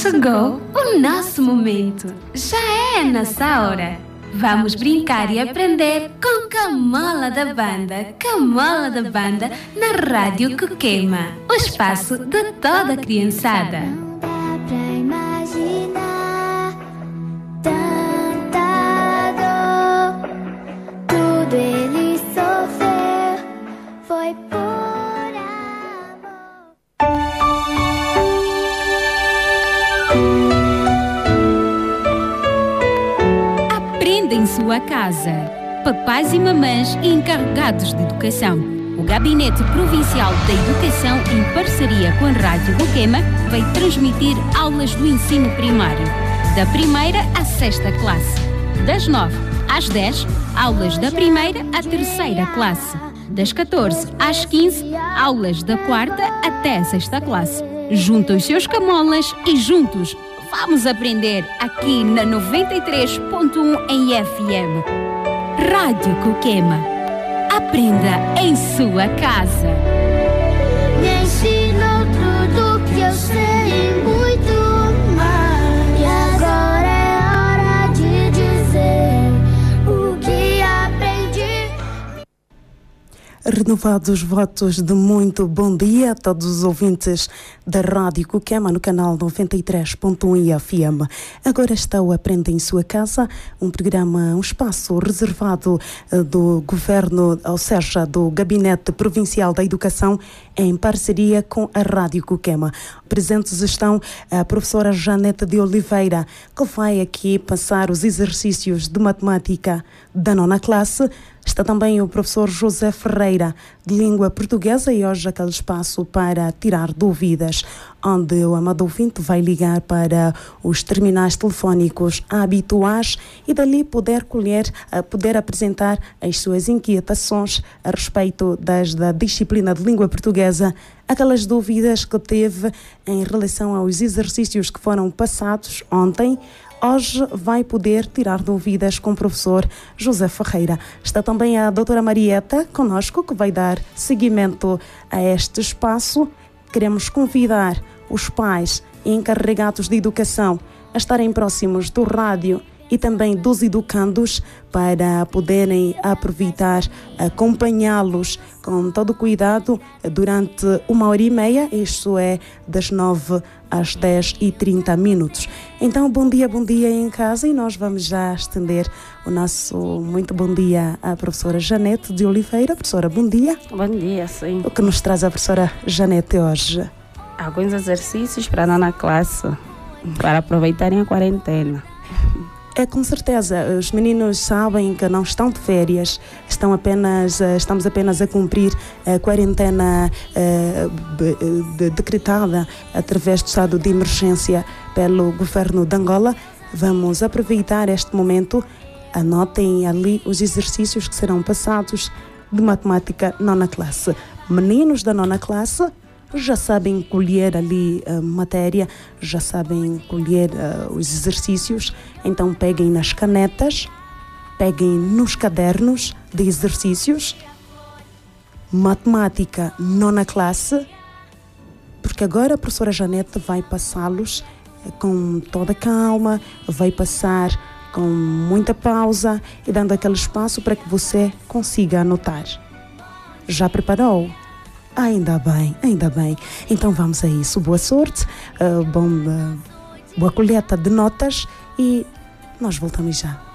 Chegou o nosso momento. Já é a nossa hora. Vamos brincar e aprender com Camola da Banda. Camola da Banda na Rádio Coquema. O espaço de toda a criançada. Casa. Papais e mamães encarregados de educação. O Gabinete Provincial da Educação, em parceria com a Rádio Roquema, vai transmitir aulas do ensino primário, da primeira à sexta classe. Das 9 às 10, aulas da primeira à terceira classe. Das 14 às 15, aulas da quarta até a sexta classe. Junta os seus camolas e juntos vamos aprender aqui na 93.1 em FM. Rádio Coquema. Aprenda em sua casa. Renovados votos de muito bom dia a todos os ouvintes da Rádio Coquema no canal 93.1 FM. Agora está o Aprenda em Sua Casa, um programa, um espaço reservado eh, do Governo, ou seja, do Gabinete Provincial da Educação, em parceria com a Rádio Coquema. Presentes estão a professora Janete de Oliveira, que vai aqui passar os exercícios de matemática da nona classe. Está também o professor José Ferreira, de língua portuguesa, e hoje aquele espaço para tirar dúvidas, onde o amado ouvinte vai ligar para os terminais telefónicos habituais e dali poder colher, eh, poder apresentar as suas inquietações a respeito das, da disciplina de língua portuguesa, aquelas dúvidas que teve em relação aos exercícios que foram passados ontem Hoje vai poder tirar dúvidas com o professor José Ferreira. Está também a doutora Marieta conosco, que vai dar seguimento a este espaço. Queremos convidar os pais encarregados de educação a estarem próximos do rádio e também dos educandos para poderem aproveitar, acompanhá-los com todo cuidado durante uma hora e meia, isto é das 9 às 10 e 30 minutos. Então, bom dia, bom dia em casa e nós vamos já estender o nosso muito bom dia à professora Janete de Oliveira. Professora, bom dia. Bom dia, sim. O que nos traz a professora Janete hoje? Alguns exercícios para a nona classe, para aproveitarem a quarentena. É com certeza, os meninos sabem que não estão de férias, estão apenas, eh, estamos apenas a cumprir a quarentena eh, de- decretada através do estado de emergência pelo governo de Angola. Vamos aproveitar este momento, anotem ali os exercícios que serão passados de matemática nona classe. Meninos da nona classe, já sabem colher ali a matéria, já sabem colher ah, os exercícios, então peguem nas canetas, peguem nos cadernos de exercícios, matemática nona classe, porque agora a professora Janete vai passá-los eh, com toda calma, vai passar com muita pausa e dando aquele espaço para que você consiga anotar. Já preparou? Ainda bem, ainda bem. Então vamos a isso. Boa sorte, eh, bom, eh, boa colheita de notas e nós voltamos já.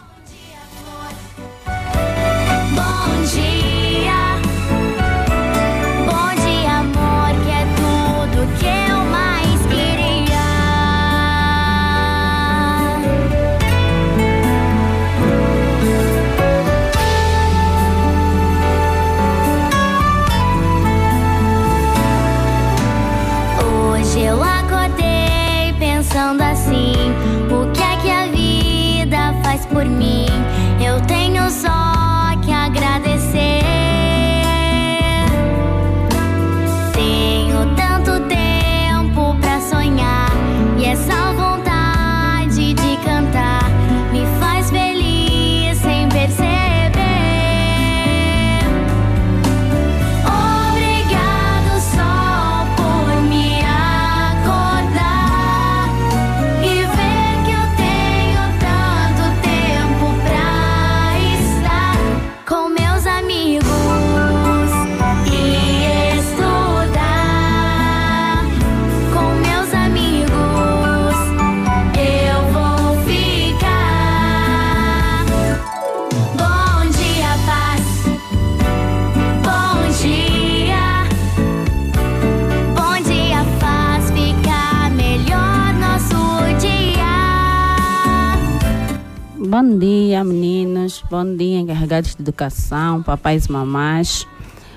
Bom dia, encarregados de educação, papais e mamás.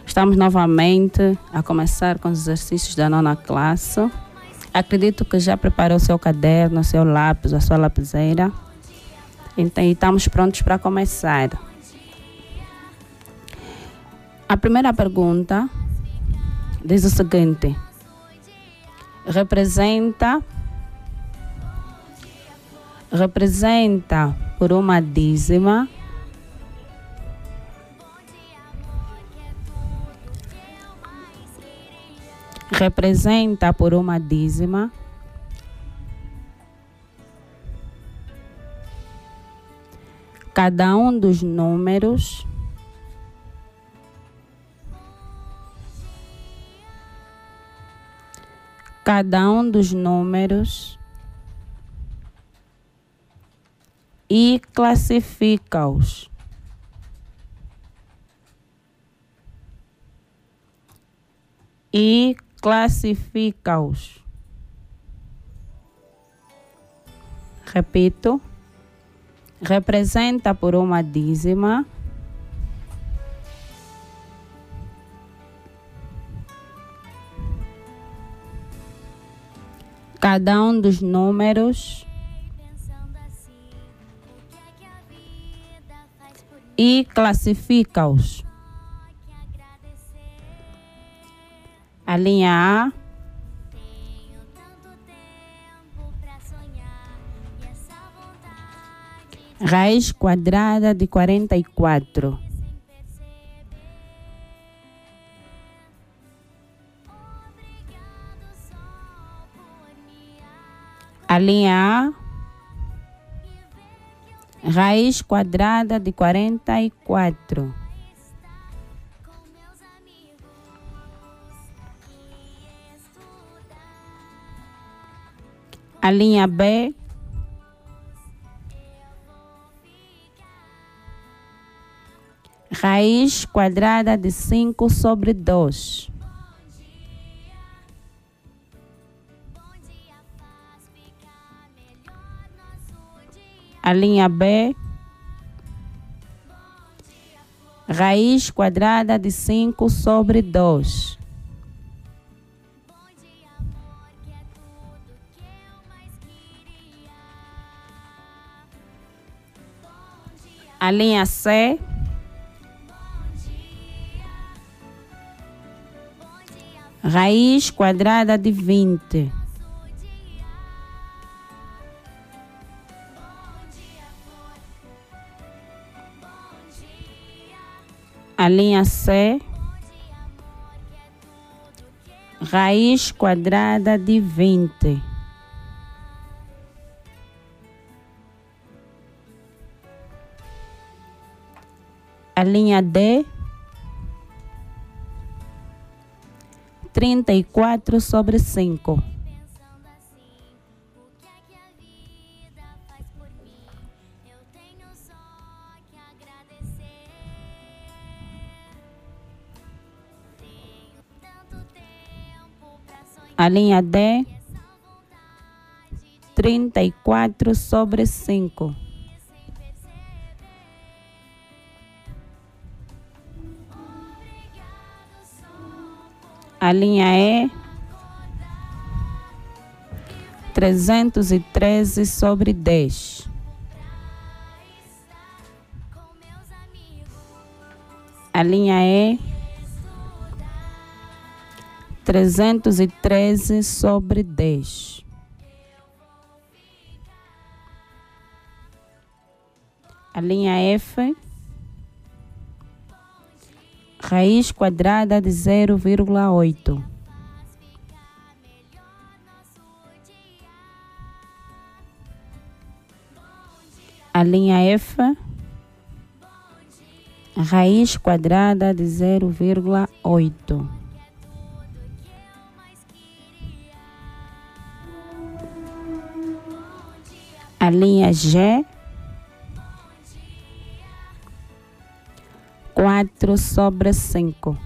Estamos novamente a começar com os exercícios da nona classe. Acredito que já preparou seu caderno, seu lápis, a sua lapiseira. Então, estamos prontos para começar. A primeira pergunta diz o seguinte: representa representa por uma dízima representa por uma dízima. Cada um dos números. Cada um dos números. E classifica-os. E classifica-os. Repito, representa por uma dízima cada um dos números e classifica-os. A linha A raiz quadrada de quarenta e quatro. A linha A raiz quadrada de quarenta e quatro. A linha B raiz quadrada de cinco sobre dois. A linha B raiz quadrada de cinco sobre dois. A linha C raiz quadrada de vinte. A linha C raiz quadrada de vinte. A linha D trinta e quatro sobre cinco. A linha D trinta e quatro sobre cinco. A linha trezentos e treze sobre dez. A linha trezentos e treze sobre dez. A linha F raiz quadrada de zero vírgula oito. A linha F, raiz quadrada de zero vírgula oito. A linha G, quatro sobre cinco.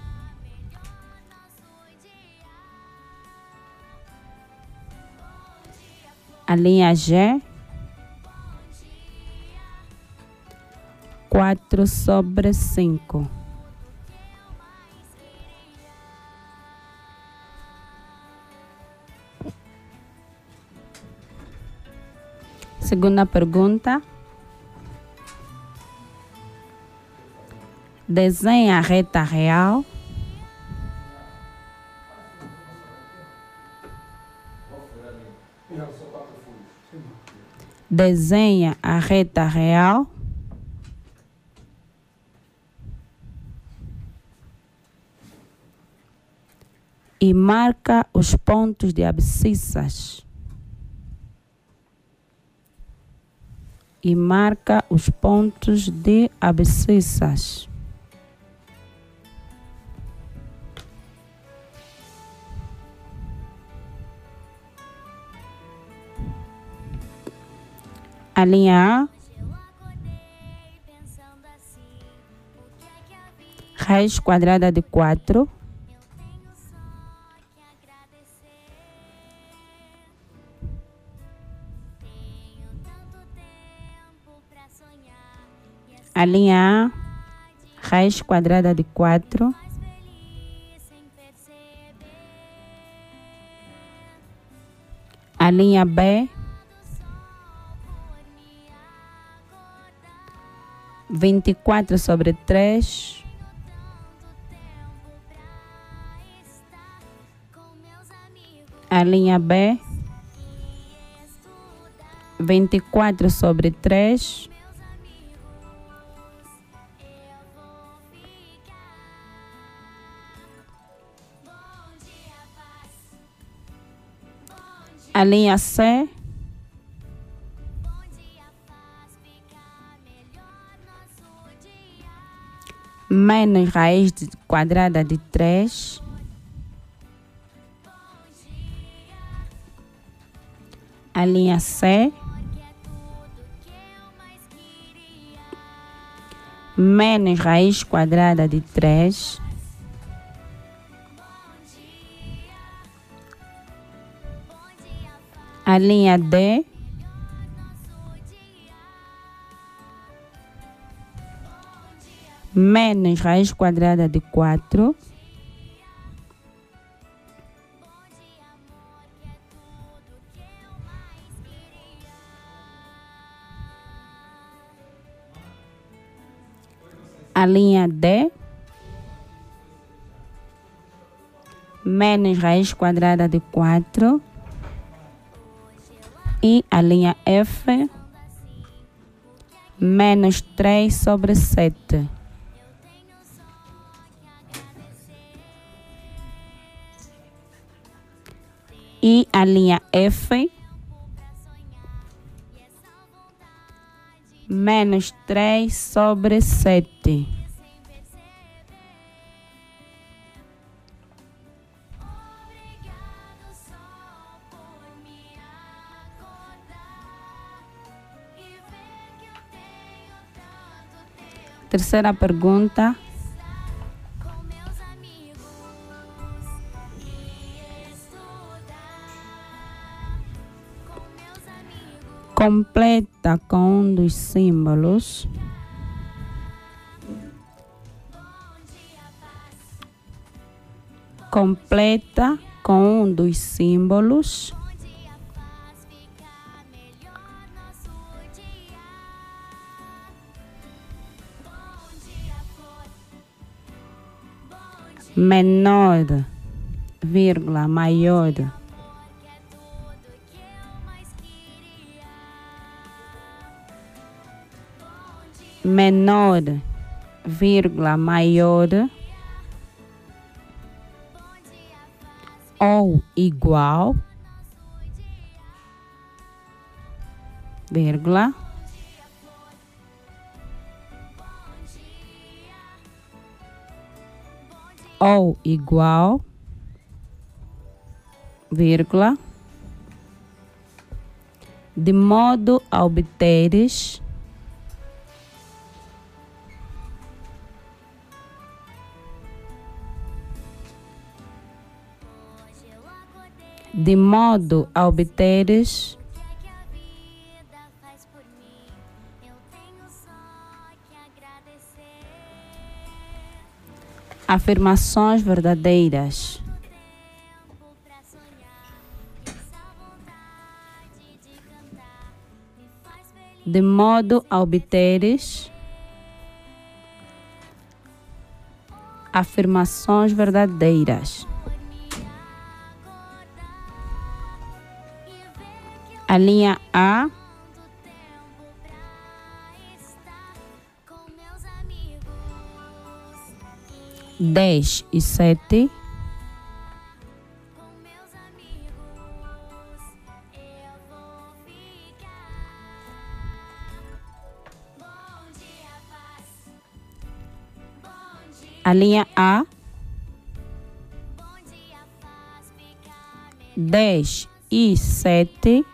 A linha G 4 sobre 5. Segunda pergunta. Desenha a reta real. Desenha a reta real. E marca os pontos de abscissas. E marca os pontos de abscissas. A linha A. Raiz quadrada de 4. A linha A. Raiz quadrada de 4. A linha B. vinte e quatro sobre três. A linha B. vinte e quatro sobre três. A linha C menos raiz de quadrada de 3 a linha C. Menos raiz quadrada de 3 a linha D menos raiz quadrada de 4 a linha D. Menos raiz quadrada de 4 e a linha F. Menos 3 sobre 7. E a linha F menos 3 sobre 7. Terceira pergunta. Completa com um dos símbolos. Completa com um dos símbolos. menor, vírgula, maior. Menor, vírgula, maior. Ou igual, vírgula. ou igual, vírgula, de modo a obteres de modo a obteres afirmações verdadeiras. De modo a obteres afirmações verdadeiras. A linha A dez e sete. A linha A dez e sete.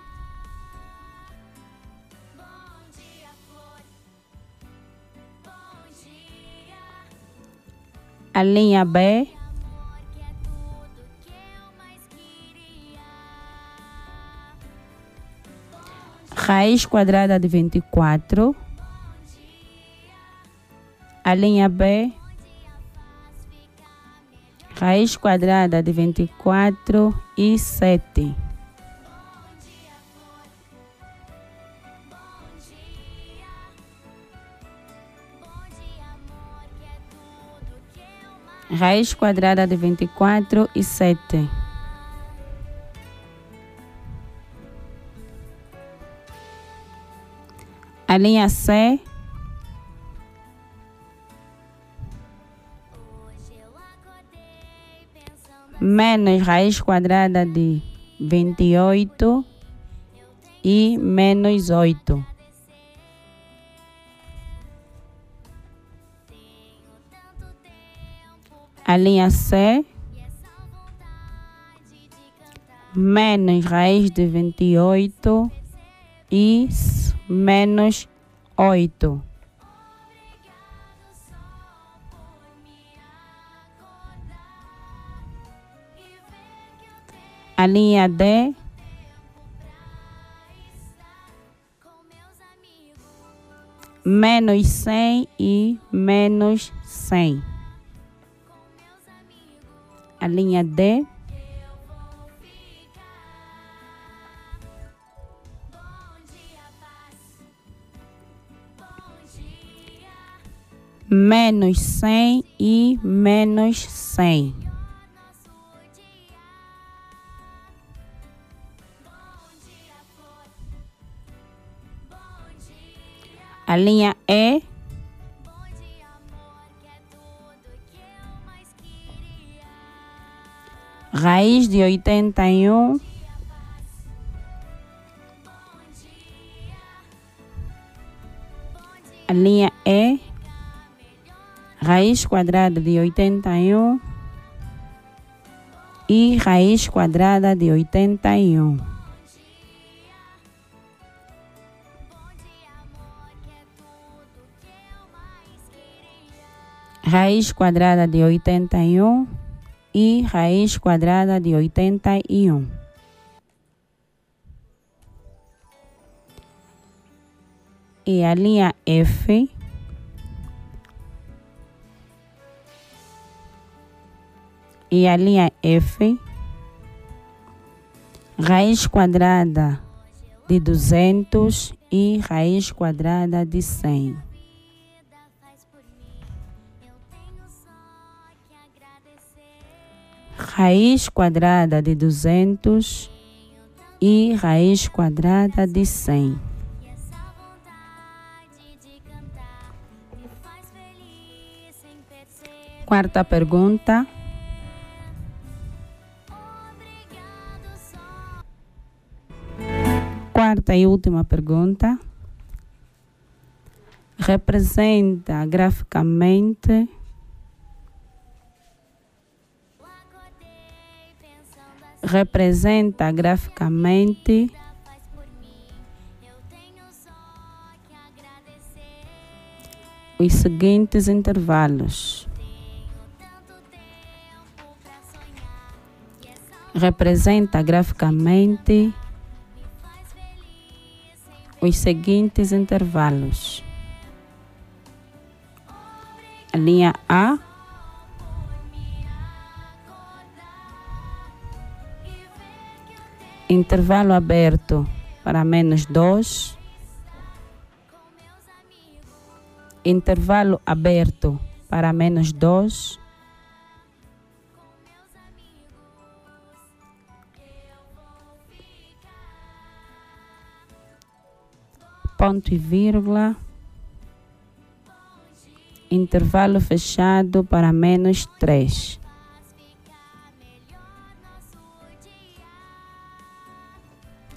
A linha B. Raiz quadrada de 24. A linha B. Raiz quadrada de 24 e 7. Raiz quadrada de 24 e 7. A linha C menos raiz quadrada de 28 e menos 8. A linha C. Menos raiz de 28 e menos 8. A linha D. Menos 100 e menos 100 a linha D. Menos cem e menos cem. A linha E raiz de oitenta e um. A linha E, raiz quadrada de oitenta e raiz quadrada de oitenta e um. Raiz quadrada de oitenta e raiz quadrada de oitenta e a linha F. E a linha F. Raiz quadrada de duzentos e raiz quadrada de cem. Raiz quadrada de 200 e raiz quadrada de 100. Quarta pergunta. Quarta e última pergunta. Representa graficamente representa graficamente os seguintes intervalos. Representa graficamente os seguintes intervalos. A linha A Intervalo aberto para menos 2. Intervalo aberto para menos 2. Ponto e vírgula. Intervalo fechado para menos 3.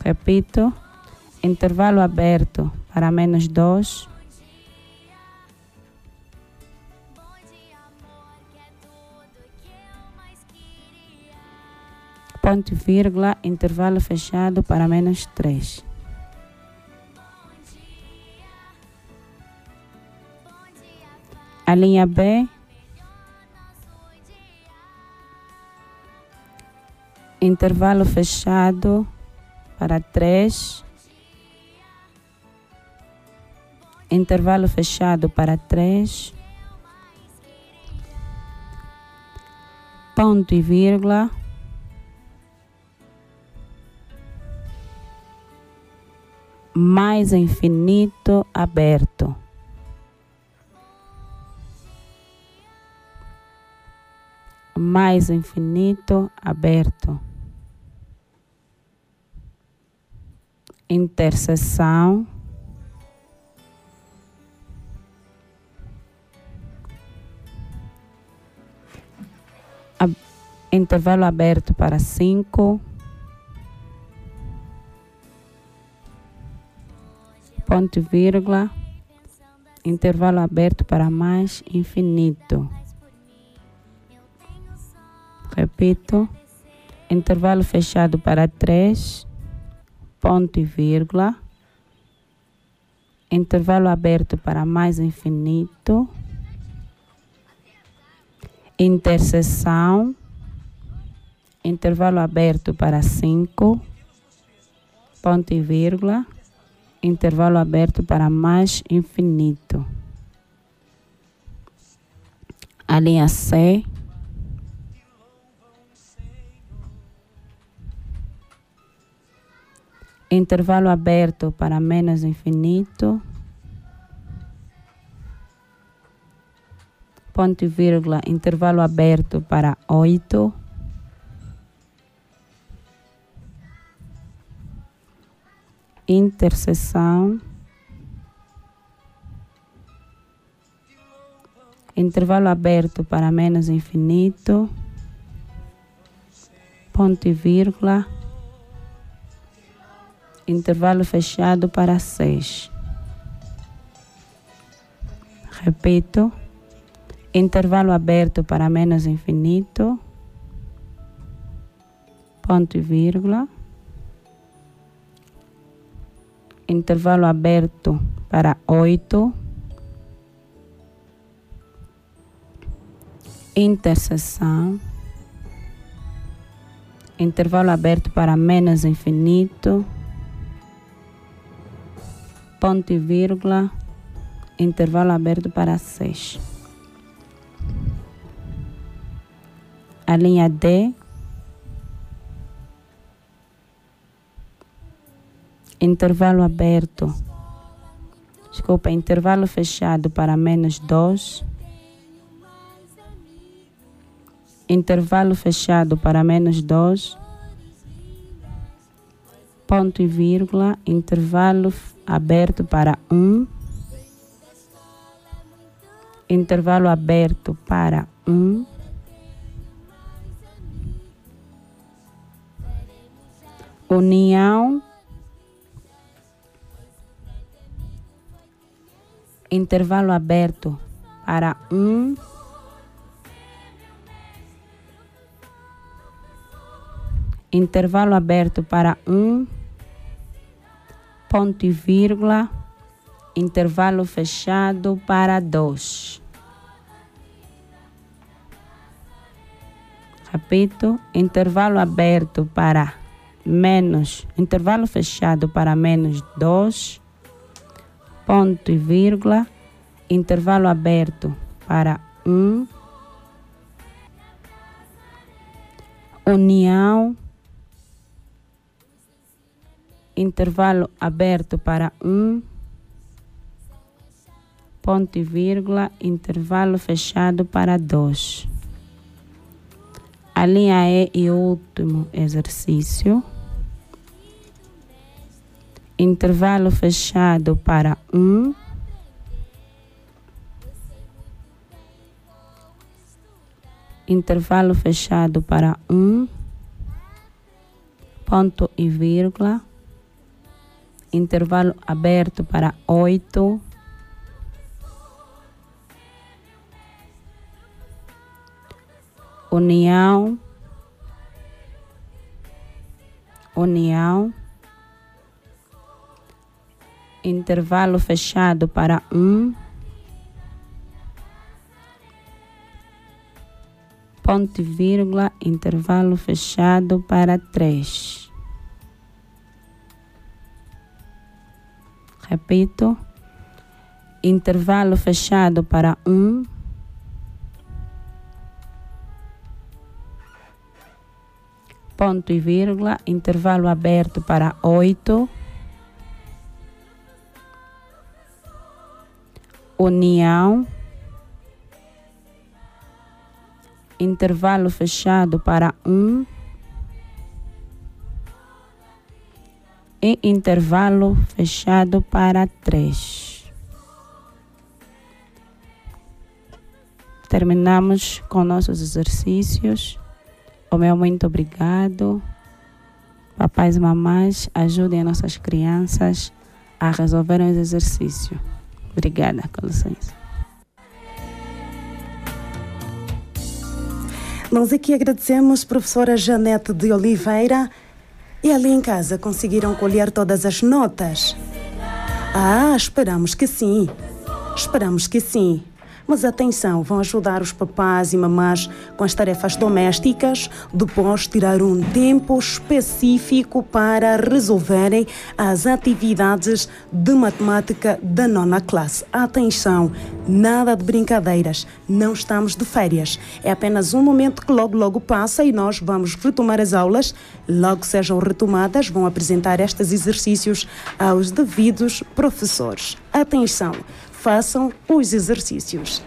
Repito, intervalo aberto para menos 2. Ponto vírgula, intervalo fechado para menos 3. A linha B intervalo fechado para três, intervalo fechado para três, ponto e vírgula, mais infinito aberto. Mais infinito aberto. Interseção intervalo aberto para cinco. Ponto e vírgula. Intervalo aberto para mais infinito. Repito. Intervalo fechado para três ponto e vírgula, intervalo aberto para mais infinito, interseção, intervalo aberto para 5, ponto e vírgula, intervalo aberto para mais infinito. A linha C, intervalo aberto para menos infinito, ponto e vírgula, intervalo aberto para oito, interseção, intervalo aberto para menos infinito, ponto e vírgula, intervalo fechado para seis. Repito, intervalo aberto para menos infinito, ponto e vírgula, intervalo aberto para oito, interseção, intervalo aberto para menos infinito, ponto e vírgula, intervalo aberto para 6. A linha D, intervalo aberto, desculpa, intervalo fechado para menos 2. Intervalo fechado para menos 2 ponto e vírgula, intervalo aberto para um, intervalo aberto para um, união, intervalo aberto para um, intervalo aberto para um ponto e vírgula, intervalo fechado para dois. Repito, intervalo aberto para menos, intervalo fechado para menos dois, ponto e vírgula, intervalo aberto para um, união, intervalo aberto para um, ponto e vírgula, intervalo fechado para dois. A linha E e último exercício. Intervalo fechado para um. Intervalo fechado para um. Ponto e vírgula intervalo aberto para oito. União, união, intervalo fechado para um, ponto e vírgula, intervalo fechado para três. Repito, intervalo fechado para um. Ponto e vírgula, intervalo aberto para oito. União. Intervalo fechado para um. E intervalo fechado para três. Terminamos com nossos exercícios. O meu muito obrigado. Papais e mamães, ajudem nossas crianças a resolverem os exercícios. Obrigada, com licença. Nós aqui agradecemos professora Janete de Oliveira e ali em casa conseguiram colher todas as notas? Ah, esperamos que sim. Esperamos que sim. Mas atenção, vão ajudar os papás e mamás com as tarefas domésticas, depois tirar um tempo específico para resolverem as atividades de matemática da nona classe. Atenção, nada de brincadeiras, não estamos de férias. É apenas um momento que logo, logo passa e nós vamos retomar as aulas. Logo sejam retomadas, vão apresentar estes exercícios aos devidos professores. Atenção! Façam os exercícios.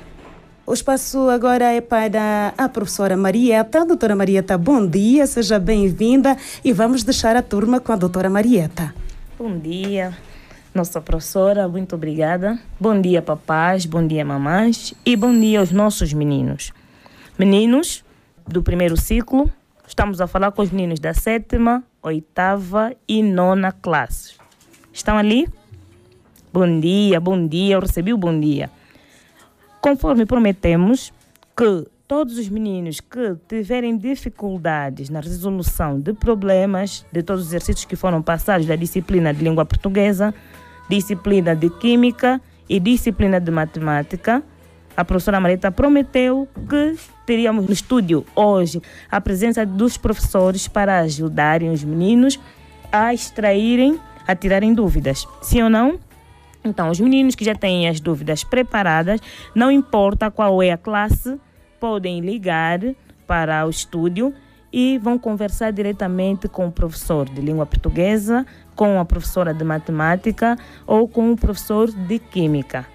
O espaço agora é para a professora Marieta. Doutora Marieta, bom dia, seja bem-vinda e vamos deixar a turma com a doutora Marieta. Bom dia, nossa professora, muito obrigada. Bom dia, papás, bom dia, mamães e bom dia aos nossos meninos. Meninos do primeiro ciclo, estamos a falar com os meninos da sétima, oitava e nona classe. Estão ali? Bom dia, bom dia, eu recebi o bom dia. Conforme prometemos que todos os meninos que tiverem dificuldades na resolução de problemas de todos os exercícios que foram passados da disciplina de língua portuguesa, disciplina de química e disciplina de matemática, a professora Marita prometeu que teríamos no estúdio hoje a presença dos professores para ajudarem os meninos a extraírem, a tirarem dúvidas. Sim ou não? Então, os meninos que já têm as dúvidas preparadas, não importa qual é a classe, podem ligar para o estúdio e vão conversar diretamente com o professor de língua portuguesa, com a professora de matemática ou com o professor de química.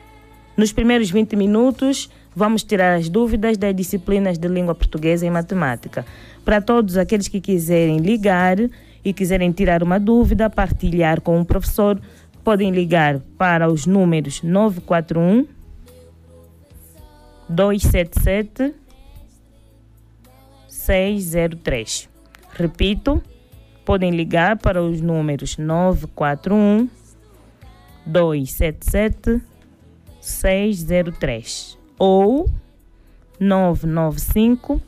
Nos primeiros 20 minutos, vamos tirar as dúvidas das disciplinas de língua portuguesa e matemática. Para todos aqueles que quiserem ligar e quiserem tirar uma dúvida, partilhar com o professor, podem ligar para os números 941 277 603. Repito, podem ligar para os números 941 277 603 ou 995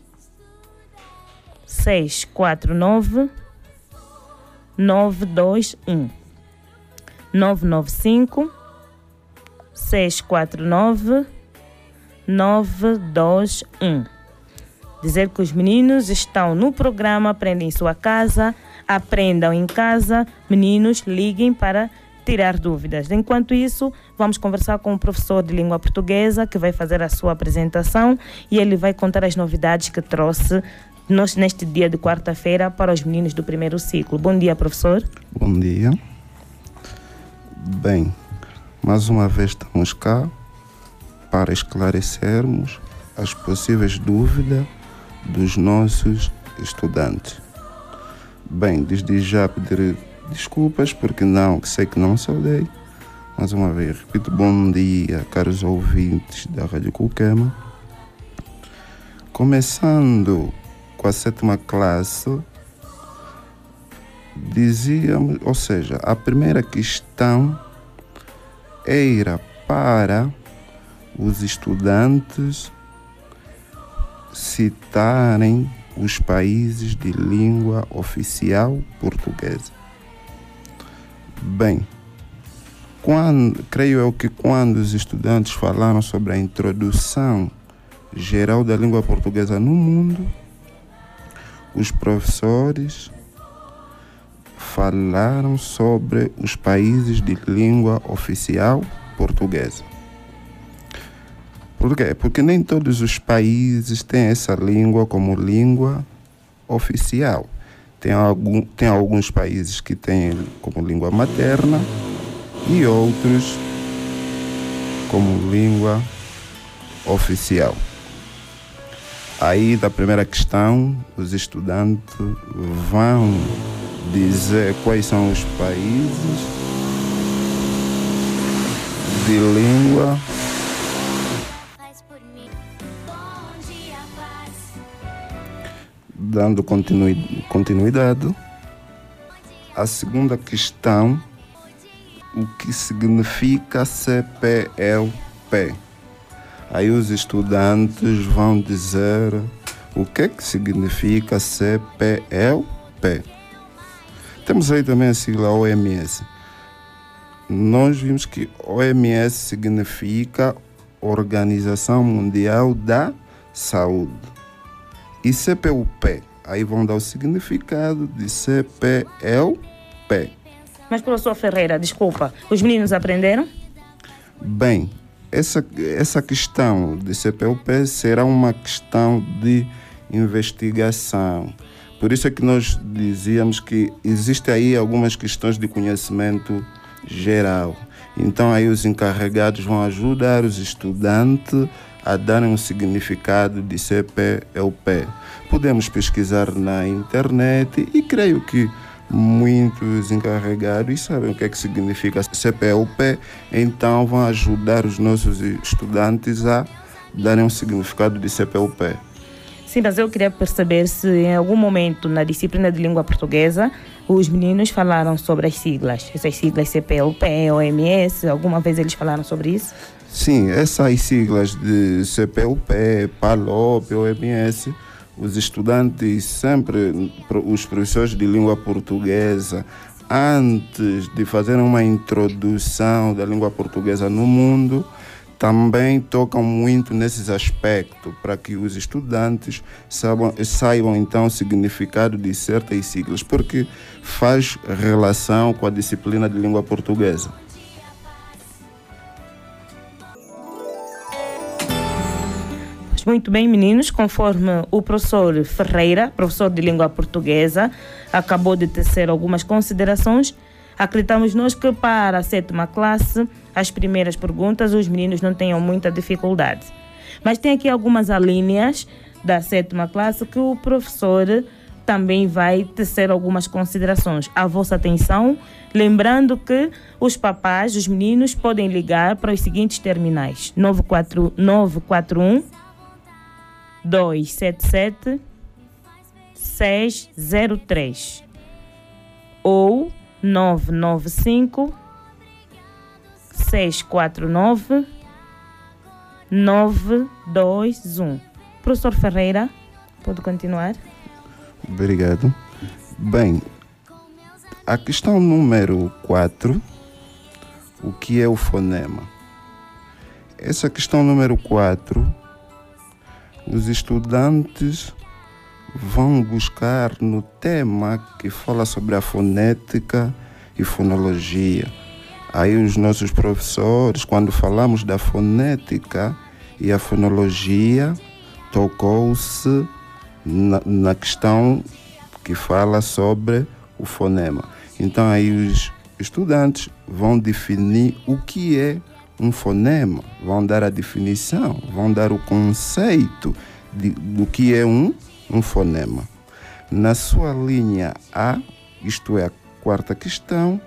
649 921. 995 649 921. Dizer que os meninos estão no programa Aprenda em Sua Casa, aprendam em casa. Meninos, liguem para tirar dúvidas. Enquanto isso, vamos conversar com o professor de língua portuguesa que vai fazer a sua apresentação e ele vai contar as novidades que trouxe neste dia de quarta-feira para os meninos do primeiro ciclo. Bom dia, professor. Bom dia. Bem, mais uma vez estamos cá para esclarecermos as possíveis dúvidas dos nossos estudantes. Bem, desde já pedir desculpas porque não, que sei que não saudei. Mais uma vez, repito, bom dia, caros ouvintes da Rádio Cuquema. Começando com a sétima classe, dizíamos, ou seja, a primeira questão era para os estudantes citarem os países de língua oficial portuguesa. Bem, quando, creio eu que quando os estudantes falaram sobre a introdução geral da língua portuguesa no mundo, os professores falaram sobre os países de língua oficial portuguesa. Por quê? Porque nem todos os países têm essa língua como língua oficial. Tem, algum, tem alguns países que têm como língua materna e outros como língua oficial. Aí, da primeira questão, os estudantes vão dizer quais são os países de língua dando continuidade. A segunda questão, o que significa CPLP? Aí os estudantes vão dizer o que, é que significa CPLP. Temos aí também a sigla OMS. Nós vimos que OMS significa Organização Mundial da Saúde. E CPUP, aí vão dar o significado de CPLP. Mas, professor Ferreira, desculpa, os meninos aprenderam? Bem, essa, essa questão de CPUP será uma questão de investigação. Por isso é que nós dizíamos que existe aí algumas questões de conhecimento geral. Então aí os encarregados vão ajudar os estudantes a darem um significado de CPLP. Podemos pesquisar na internet e creio que muitos encarregados sabem o que é que significa CPLP, então vão ajudar os nossos estudantes a darem um significado de CPLP. Sim, mas eu queria perceber se em algum momento na disciplina de língua portuguesa os meninos falaram sobre as siglas, essas siglas CPLP, OMS, alguma vez eles falaram sobre isso? Sim, essas siglas de CPLP, PALOP, OMS, os estudantes sempre, os professores de língua portuguesa, antes de fazer uma introdução da língua portuguesa no mundo, também tocam muito nesses aspectos para que os estudantes saibam, saibam então o significado de certas siglas, porque faz relação com a disciplina de língua portuguesa. Muito bem, meninos, conforme o professor Ferreira, professor de língua portuguesa, acabou de tecer algumas considerações, acreditamos nós que para a sétima classe, as primeiras perguntas, os meninos não tenham muita dificuldade. Mas tem aqui algumas alíneas da sétima classe que o professor também vai tecer algumas considerações. A vossa atenção, lembrando que os papás, os meninos, podem ligar para os seguintes terminais: 941 277 603 ou 995 649 921. Professor Ferreira, pode continuar? Obrigado. Bem, a questão número 4, o que é o fonema? Essa questão número 4 os estudantes vão buscar no tema que fala sobre a fonética e fonologia. Aí os nossos professores, quando falamos da fonética e a fonologia, tocou-se na, na, questão que fala sobre o fonema. Então aí os estudantes vão definir o que é um fonema, vão dar a definição, vão dar o conceito de, do que é um, um fonema. Na sua linha A, isto é a quarta questão,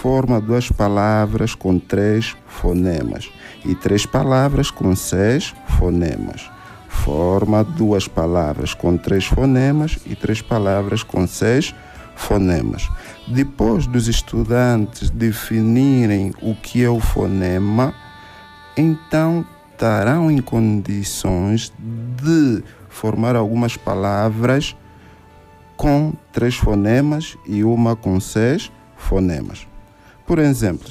forma duas palavras com três fonemas e três palavras com seis fonemas. Forma duas palavras com três fonemas e três palavras com seis fonemas. Depois dos estudantes definirem o que é o fonema, então estarão em condições de formar algumas palavras com três fonemas e uma com seis fonemas. Por exemplo,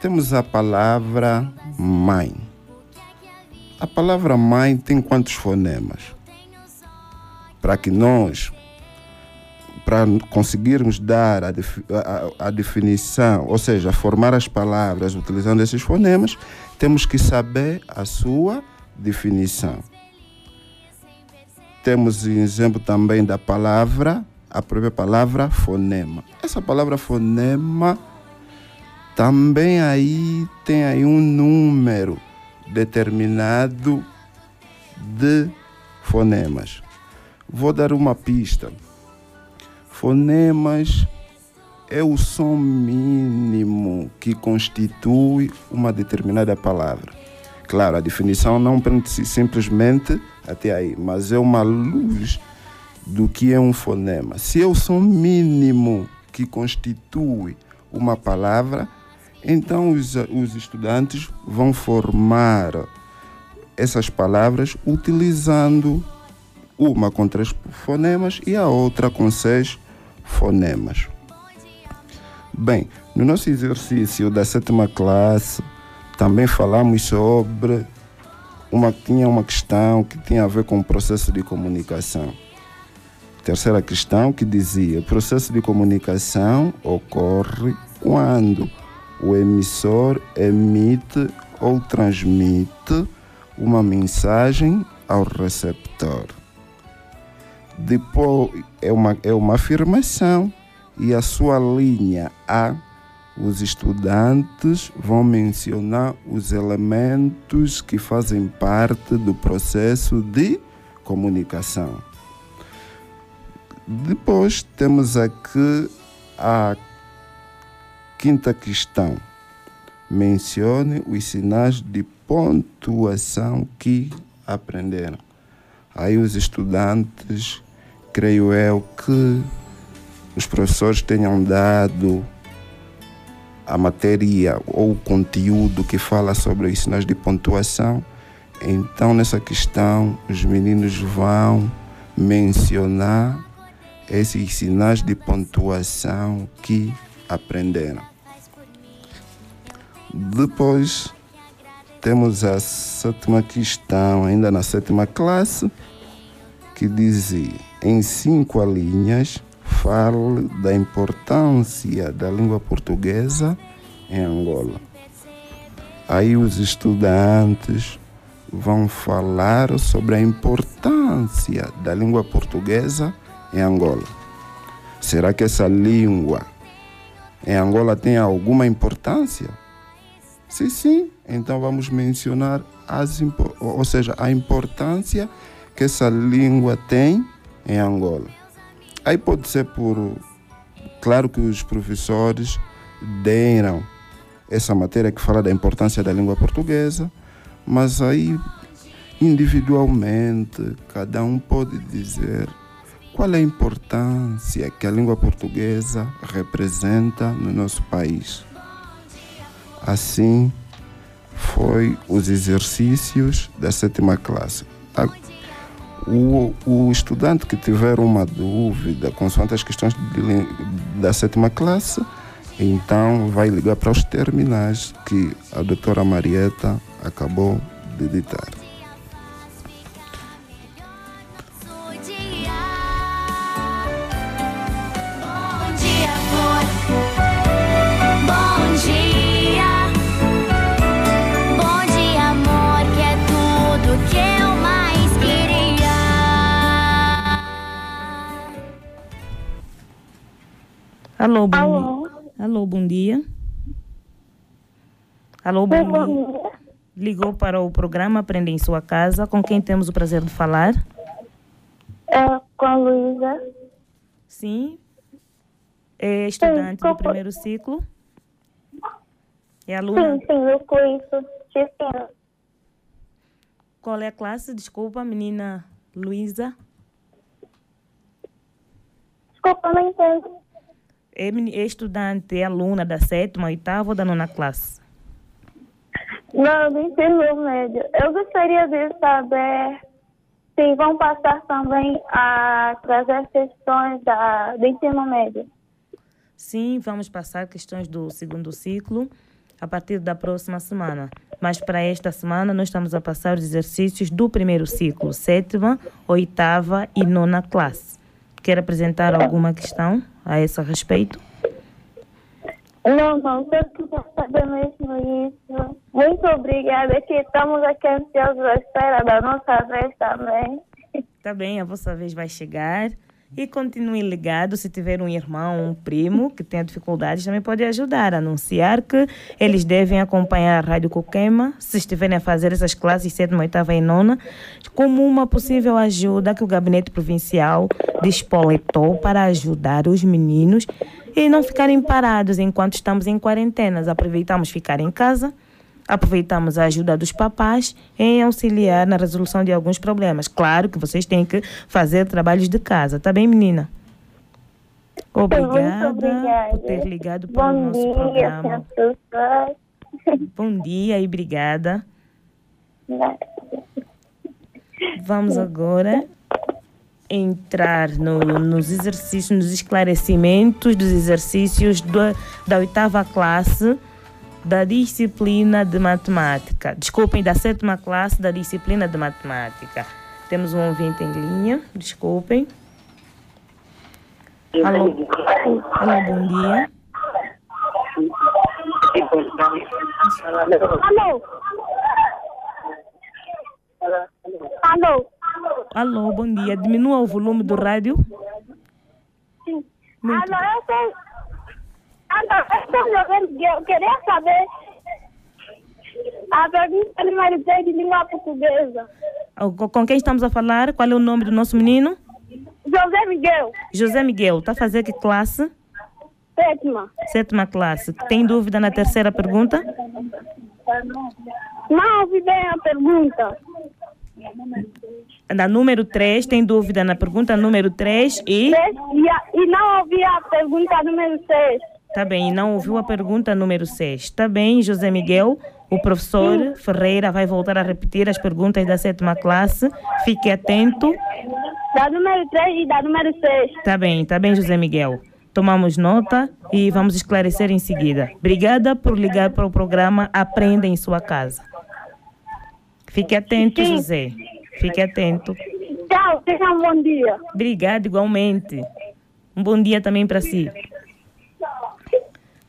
temos a palavra mãe. A palavra mãe tem quantos fonemas? Para que nós, para conseguirmos dar a, a, a, definição, ou seja, formar as palavras utilizando esses fonemas, temos que saber a sua definição. Temos exemplo também da palavra, a própria palavra fonema. Essa palavra fonema também aí tem aí um número determinado de fonemas. Vou dar uma pista. Fonemas é o som mínimo que constitui uma determinada palavra. Claro, a definição não prende simplesmente até aí, mas é uma luz do que é um fonema. Se é o som mínimo que constitui uma palavra, então, os, os estudantes vão formar essas palavras utilizando uma com três fonemas e a outra com seis fonemas. Bem, no nosso exercício da sétima classe, também falamos sobre uma, tinha uma questão que tinha a ver com o processo de comunicação. Terceira questão que dizia: processo de comunicação ocorre quando o emissor emite ou transmite uma mensagem ao receptor. Depois é uma, é uma afirmação e a sua linha A, os estudantes vão mencionar os elementos que fazem parte do processo de comunicação. Depois temos aqui a Quinta questão. Mencione os sinais de pontuação que aprenderam. Aí os estudantes, creio eu que os professores tenham dado a matéria ou o conteúdo que fala sobre os sinais de pontuação. Então, nessa questão, os meninos vão mencionar esses sinais de pontuação que aprenderam. Depois temos a sétima questão, ainda na sétima classe, que dizia: em cinco linhas, fale da importância da língua portuguesa em Angola. Aí os estudantes vão falar sobre a importância da língua portuguesa em Angola. Será que essa língua em Angola tem alguma importância? Se sim, então vamos mencionar as, ou seja, a importância que essa língua tem em Angola. Aí pode ser por, claro que os professores deram essa matéria que fala da importância da língua portuguesa, mas aí individualmente cada um pode dizer qual é a importância que a língua portuguesa representa no nosso país. Assim foi os exercícios da sétima classe. O, o estudante que tiver uma dúvida consoante as questões de, da sétima classe, então vai ligar para os terminais que a doutora Marieta acabou de editar. Alô, bom, Alô. Alô, bom dia. Alô, bom dia. Ligou para o programa Aprenda em Sua Casa. Com quem temos o prazer de falar? É, com a Luísa. Sim. É estudante do primeiro ciclo? É aluna? Sim, sim, eu conheço. Sim. Qual é a classe? Desculpa, menina Luísa. Desculpa, não entendo. É, é estudante, é aluna da sétima, oitava ou da nona classe? Não, do ensino médio. Eu gostaria de saber se vão passar também a trazer questões da, do ensino médio. Sim, vamos passar questões do segundo ciclo a partir da próxima semana. Mas para esta semana nós estamos a passar os exercícios do primeiro ciclo, sétima, oitava e nona classe. Quer apresentar alguma questão a esse respeito? Não, não, só queria saber mesmo isso. Muito obrigada, que estamos aqui ansiosos à espera da nossa vez também. Tá bem, a vossa vez vai chegar. E continue ligado, se tiver um irmão, um primo que tenha dificuldades, também pode ajudar anunciar que eles devem acompanhar a Rádio Coquema, se estiverem a fazer essas classes sétima, oitava e nona, como uma possível ajuda que o Gabinete Provincial despoletou para ajudar os meninos e não ficarem parados enquanto estamos em quarentenas. Aproveitamos ficar em casa Aproveitamos a ajuda dos papás em auxiliar na resolução de alguns problemas. Claro que vocês têm que fazer trabalhos de casa, tá bem, menina? Obrigada, obrigada. por ter ligado para Bom o nosso dia, programa. professor. Bom dia e obrigada. Vamos agora entrar no, nos exercícios, nos esclarecimentos dos exercícios do, da oitava classe da disciplina de matemática. Desculpem, da sétima classe da disciplina de matemática. Temos um ouvinte em linha, desculpem. Alô, Alô bom dia. Alô? Alô? Alô, bom dia. Diminua o volume do rádio. Sim. Muito Alô, eu sou... Alô, eu queria saber a pergunta 3 de língua portuguesa. Com quem estamos a falar? Qual é o nome do nosso menino? José Miguel, José Miguel. Está a fazer que classe? sétima. Sétima classe. Tem dúvida na terceira pergunta? Não ouvi bem a pergunta. Na número 3, tem dúvida na pergunta número 3 e. E, a- e não ouvi a pergunta número 6. Tá bem, não ouviu a pergunta número 6. Tá bem, José Miguel. O professor Ferreira vai voltar a repetir as perguntas da sétima classe. Fique atento. Da número 3 e da número 6. Tá bem, tá bem, José Miguel. Tomamos nota e vamos esclarecer em seguida. Obrigada por ligar para o programa Aprenda em Sua Casa. Fique atento, Sim. José. Fique atento. Tchau, tenha um bom dia. Obrigada, igualmente. Um bom dia também para si.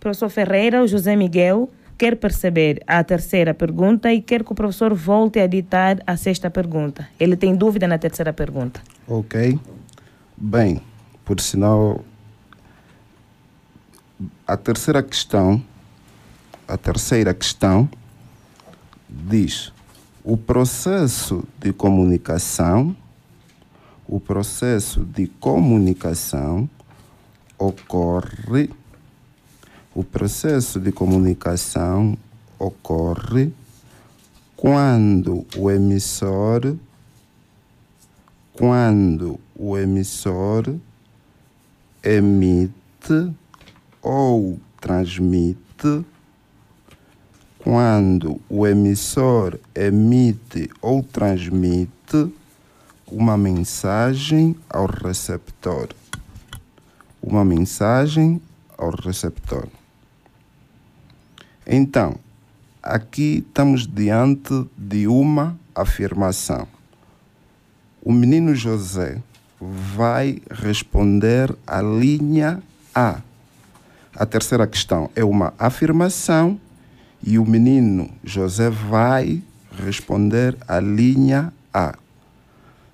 Professor Ferreira, o José Miguel quer perceber a terceira pergunta e quer que o professor volte a ditar a sexta pergunta. Ele tem dúvida na terceira pergunta. Ok. Bem, por sinal, a terceira questão, a terceira questão diz: o processo de comunicação, o processo de comunicação ocorre, o processo de comunicação ocorre quando o emissor quando o emissor emite ou transmite, quando o emissor emite ou transmite uma mensagem ao receptor. Uma mensagem ao receptor. Então, aqui estamos diante de uma afirmação o menino José vai responder a linha A. A terceira questão é uma afirmação e o menino José vai responder a linha A.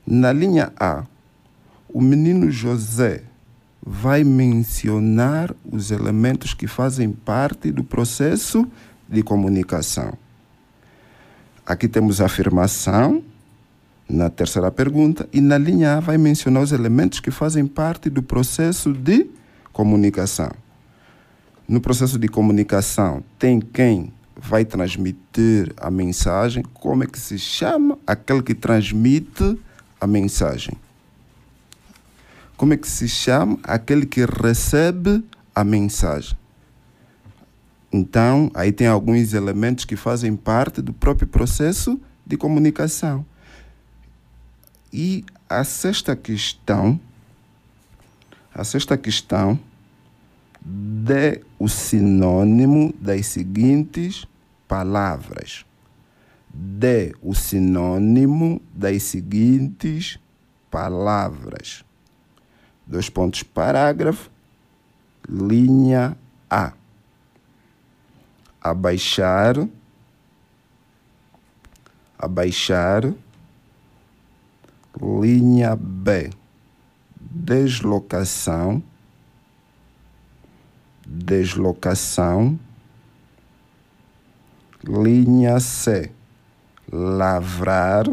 Na linha A, o menino José vai mencionar os elementos que fazem parte do processo de comunicação. Aqui temos a afirmação, na terceira pergunta, e na linha A vai mencionar os elementos que fazem parte do processo de comunicação. No processo de comunicação, tem quem vai transmitir a mensagem, como é que se chama aquele que transmite a mensagem. Como é que se chama aquele que recebe a mensagem? Então, aí tem alguns elementos que fazem parte do próprio processo de comunicação. E a sexta questão, a sexta questão dê o sinônimo das seguintes palavras. Dê o sinônimo das seguintes palavras. Dois pontos, parágrafo, linha A. Abaixar, abaixar, linha B. Deslocação, deslocação. Linha C, lavrar,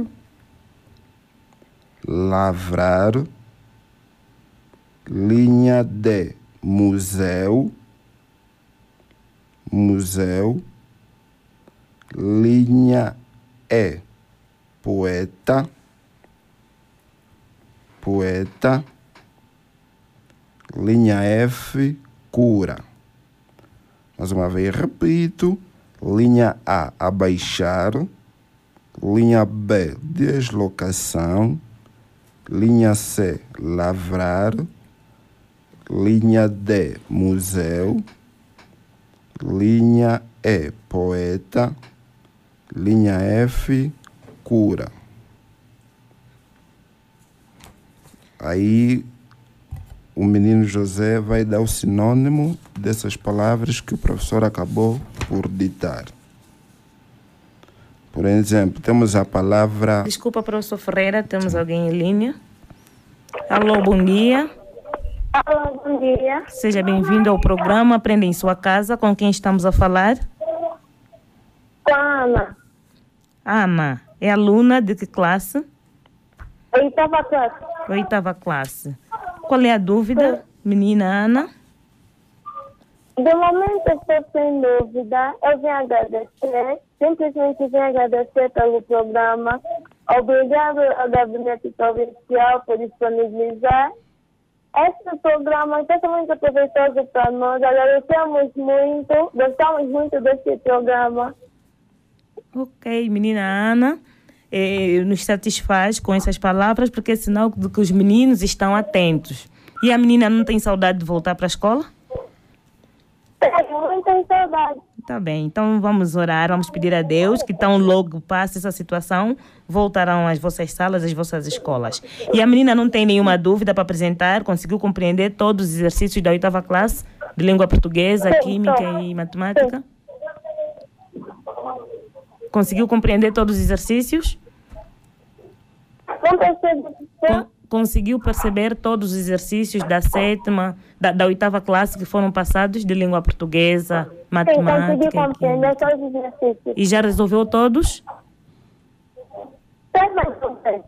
lavrar. Linha D, museu, museu. Linha E, poeta, poeta. Linha F, cura. Mais uma vez, repito. Linha A, abaixar. Linha B, deslocação. Linha C, lavrar. Linha D, museu. Linha E, poeta. Linha F, cura. Aí o menino José vai dar o sinônimo dessas palavras que o professor acabou por ditar. Por exemplo, temos a palavra. Desculpa, professor Ferreira, temos alguém em linha. Alô, bom dia. Alô, bom dia. Seja bem-vindo ao programa Aprenda em Sua Casa. Com quem estamos a falar? Com a Ana. Ana, é aluna de que classe? Oitava classe. Oitava classe. Qual é a dúvida, menina Ana? De momento estou sem dúvida. Eu venho agradecer, simplesmente venho agradecer pelo programa. Obrigado ao Gabinete Provincial por disponibilizar este programa totalmente proveitoso para nós. Agradecemos muito, gostamos muito deste programa. Ok, menina Ana. Eh, nos satisfaz com essas palavras porque é sinal de que os meninos estão atentos. E a menina não tem saudade de voltar para a escola? Tenho muita saudade. Tá bem, então vamos orar, vamos pedir a Deus que tão logo passe essa situação, voltarão às vossas salas, às vossas escolas. E a menina não tem nenhuma dúvida para apresentar, conseguiu compreender todos os exercícios da oitava classe de língua portuguesa, química e matemática? Conseguiu compreender todos os exercícios? Não percebi. Con- conseguiu perceber todos os exercícios da sétima, da, da oitava classe que foram passados de língua portuguesa, Sim, matemática e compreender todos os exercícios. E já resolveu todos? Você.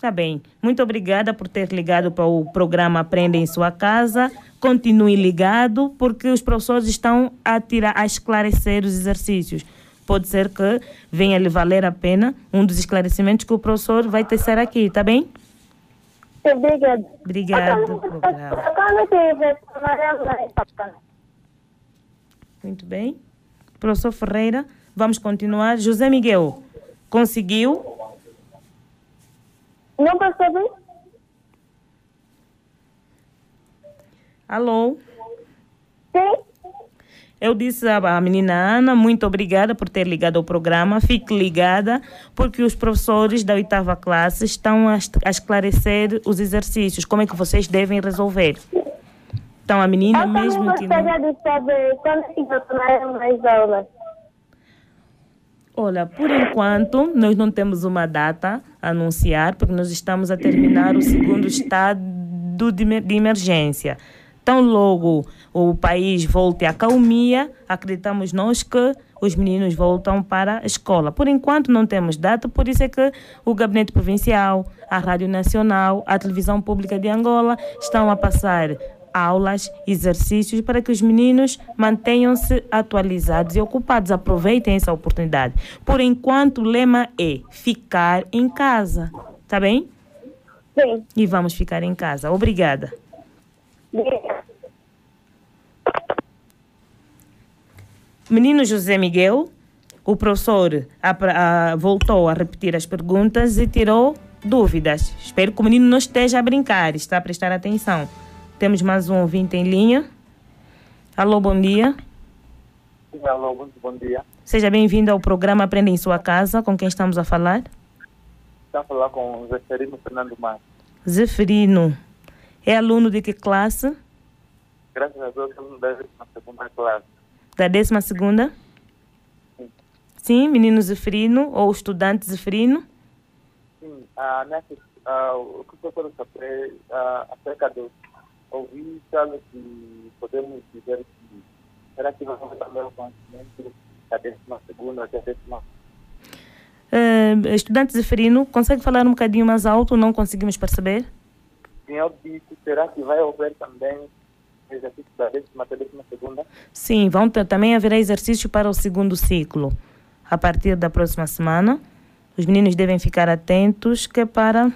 Tá bem. Muito obrigada por ter ligado para o programa Aprenda em Sua Casa. Continue ligado, porque os professores estão a, tirar, a esclarecer os exercícios. Pode ser que venha lhe valer a pena um dos esclarecimentos que o professor vai tecer aqui, tá bem? Obrigada. Obrigado, escola? Muito bem. Professor Ferreira, vamos continuar. José Miguel, conseguiu? Não percebi? Alô? Sim. Eu disse à menina Ana, muito obrigada por ter ligado ao programa. Fique ligada, porque os professores da oitava classe estão a esclarecer os exercícios, como é que vocês devem resolver. Então, a menina Eu mesmo que não... gostaria de saber quando que retornaremos nas aulas. Olha, por enquanto, nós não temos uma data a anunciar, porque nós estamos a terminar o segundo estado de emergência. Tão logo o país volte à calmia, acreditamos nós que os meninos voltam para a escola. Por enquanto não temos data, por isso é que o Gabinete Provincial, a Rádio Nacional, a Televisão Pública de Angola estão a passar aulas, exercícios para que os meninos mantenham-se atualizados e ocupados. Aproveitem essa oportunidade. Por enquanto, o lema é ficar em casa. Tá bem? Sim. E vamos ficar em casa. Obrigada. Menino José Miguel, o professor a- a- voltou a repetir as perguntas e tirou dúvidas. Espero que o menino não esteja a brincar, está a prestar atenção. Temos mais um ouvinte em linha. Alô, bom dia. Sim, alô, muito bom dia. Seja bem-vindo ao programa Aprenda em Sua Casa. Com quem estamos a falar? Está a falar com o Zeferino Fernando Mar. Zeferino. É aluno de que classe? Graças a Deus, eu deve na segunda classe. Da 12 segunda? Sim, menino Zeferino ou estudante Zeferino? Sim, ah, nessa, ah, o que eu quero saber ah, acerca do ouvir algo que podemos dizer que será que vamos também o conhecimento da décima segunda até a décima Eh, estudante Zeferino, consegue falar um bocadinho mais alto? Não conseguimos perceber? Sim, eu disse, será que vai haver também exercício da décima até a décima segunda? Sim, vão ter, também haverá exercício para o segundo ciclo. A partir da próxima semana, os meninos devem ficar atentos que é para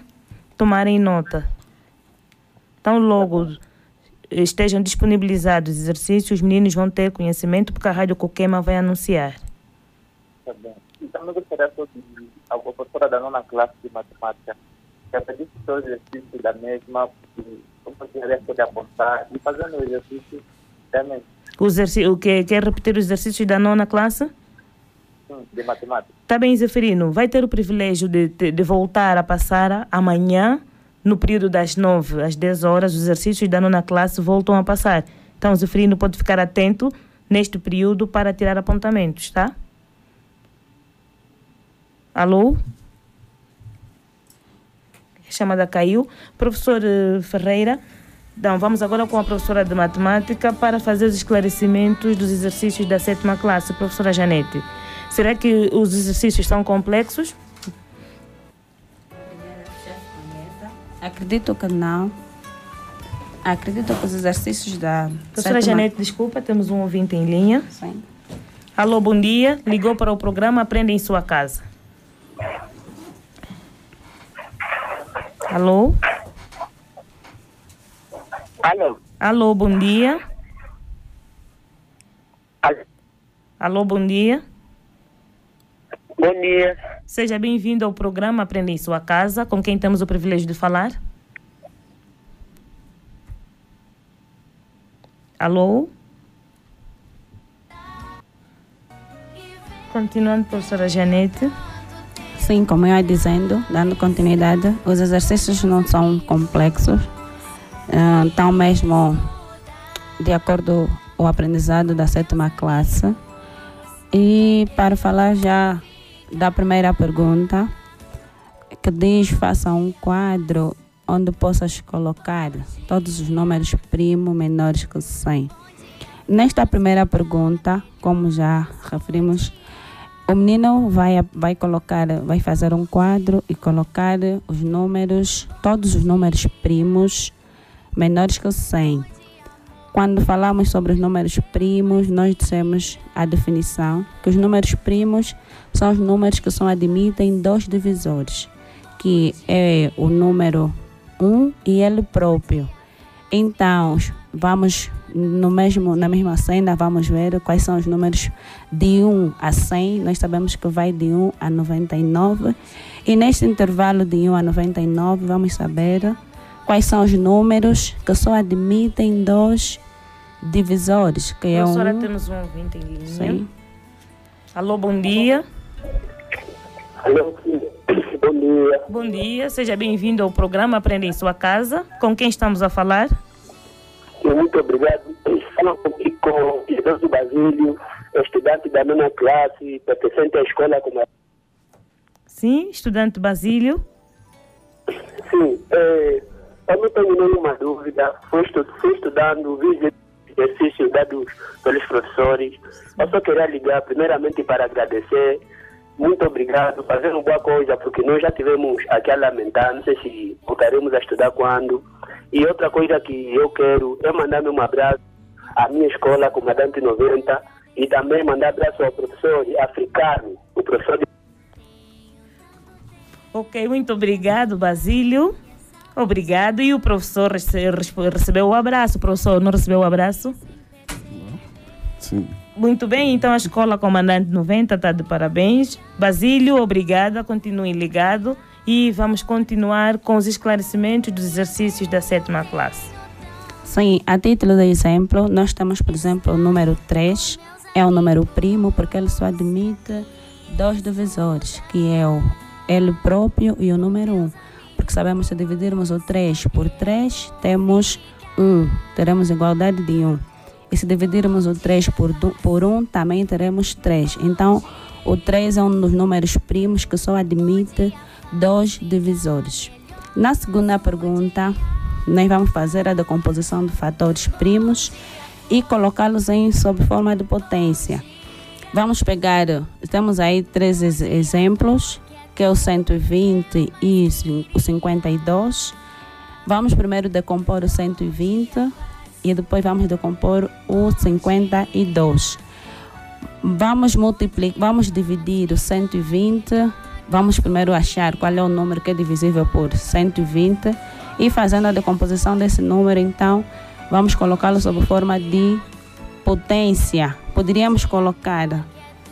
tomarem nota. Então, logo estejam disponibilizados os exercícios, os meninos vão ter conhecimento, porque a Rádio Coquema vai anunciar. Tá bem. E também gostaria de a professora da nona classe de matemática, que acredito que o exercício da mesma, gostaria só de apontar e fazendo o exercício também, O exerci- o que, quer repetir os exercícios da nona classe? sim, de matemática. Tá bem, Zeferino, vai ter o privilégio de, de, de voltar a passar amanhã, no período das 9 às 10 horas, os exercícios da nona classe voltam a passar. Então, Zeferino pode ficar atento neste período para tirar apontamentos, tá? Alô? Chamada caiu. Professor eh, Ferreira, então, vamos agora com a professora de matemática para fazer os esclarecimentos dos exercícios da sétima classe. Professora Janete, será que os exercícios são complexos? Acredito que não. Acredito que os exercícios da. Professora sétima- Janete, desculpa, temos um ouvinte em linha. Sim. Alô, bom dia. Ligou para o programa Aprenda em Sua Casa. Alô? Alô? Alô, bom dia. Alô? Alô, bom dia. Bom dia. Seja bem-vindo ao programa Aprenda em Sua Casa. Com quem temos o privilégio de falar? Alô? Continuando, professora Janete. Sim, como eu ia dizendo, dando continuidade, os exercícios não são complexos, ah, estão mesmo de acordo com o aprendizado da sétima classe. E para falar já da primeira pergunta, que diz faça um quadro onde possas colocar todos os números primos menores que 100. Nesta primeira pergunta, como já referimos, o menino vai, vai colocar, vai fazer um quadro e colocar os números, todos os números primos menores que 100. Quando falamos sobre os números primos, nós dissemos a definição que os números primos são os números que só admitem dois divisores, que é o número 1 e ele próprio. Então, vamos no mesmo, na mesma cena, vamos ver quais são os números de 1 a 100. Nós sabemos que vai de 1 a 99. E neste intervalo de 1 a 99, vamos saber quais são os números que só admitem dois divisores, que é Professora, um... temos um ouvinte em linha. Sim. Alô, bom dia. Alô? Bom dia. Bom dia, seja bem-vindo ao programa Aprenda em Sua Casa. Com quem estamos a falar? Muito obrigado. Falo comigo com o Idoso Basílio, estudante da nona classe, pertencente à escola como Sim, estudante Basílio. Sim, é, eu não tenho nenhuma dúvida. Fui, estu fui estudando, vi exercícios dados pelos professores. Eu só queria ligar primeiramente para agradecer. Muito obrigado, fazendo boa coisa, porque nós já tivemos aqui a lamentar, não sei se voltaremos a estudar quando. E outra coisa que eu quero é mandar um abraço à minha escola, Comandante 90, e também mandar abraço ao professor africano, o professor de Ok, muito obrigado, Basílio. Obrigado. E o professor rece recebeu o abraço. O professor não recebeu o abraço? Sim. Muito bem, então a Escola Comandante 90 está de parabéns. Basílio, obrigada, continue ligado e vamos continuar com os esclarecimentos dos exercícios da sétima classe. Sim, a título de exemplo, nós temos, por exemplo, o número 3, é o número primo porque ele só admite dois divisores, que é o ele próprio e o número 1. Porque sabemos que se dividirmos o 3 por 3, temos 1, teremos igualdade de 1. E se dividirmos o 3 por, por 1, também teremos 3. Então, o 3 é um dos números primos que só admite dois divisores. Na segunda pergunta, nós vamos fazer a decomposição de fatores primos e colocá-los em sob forma de potência. Vamos pegar, temos aí três exemplos, que é o 120 e o 52. Vamos primeiro decompor o 120 e depois vamos decompor o 52. Vamos multiplicar, vamos dividir o 120. Vamos primeiro achar qual é o número que é divisível por 120 e fazendo a decomposição desse número, então, vamos colocá-lo sob forma de potência. Poderíamos colocar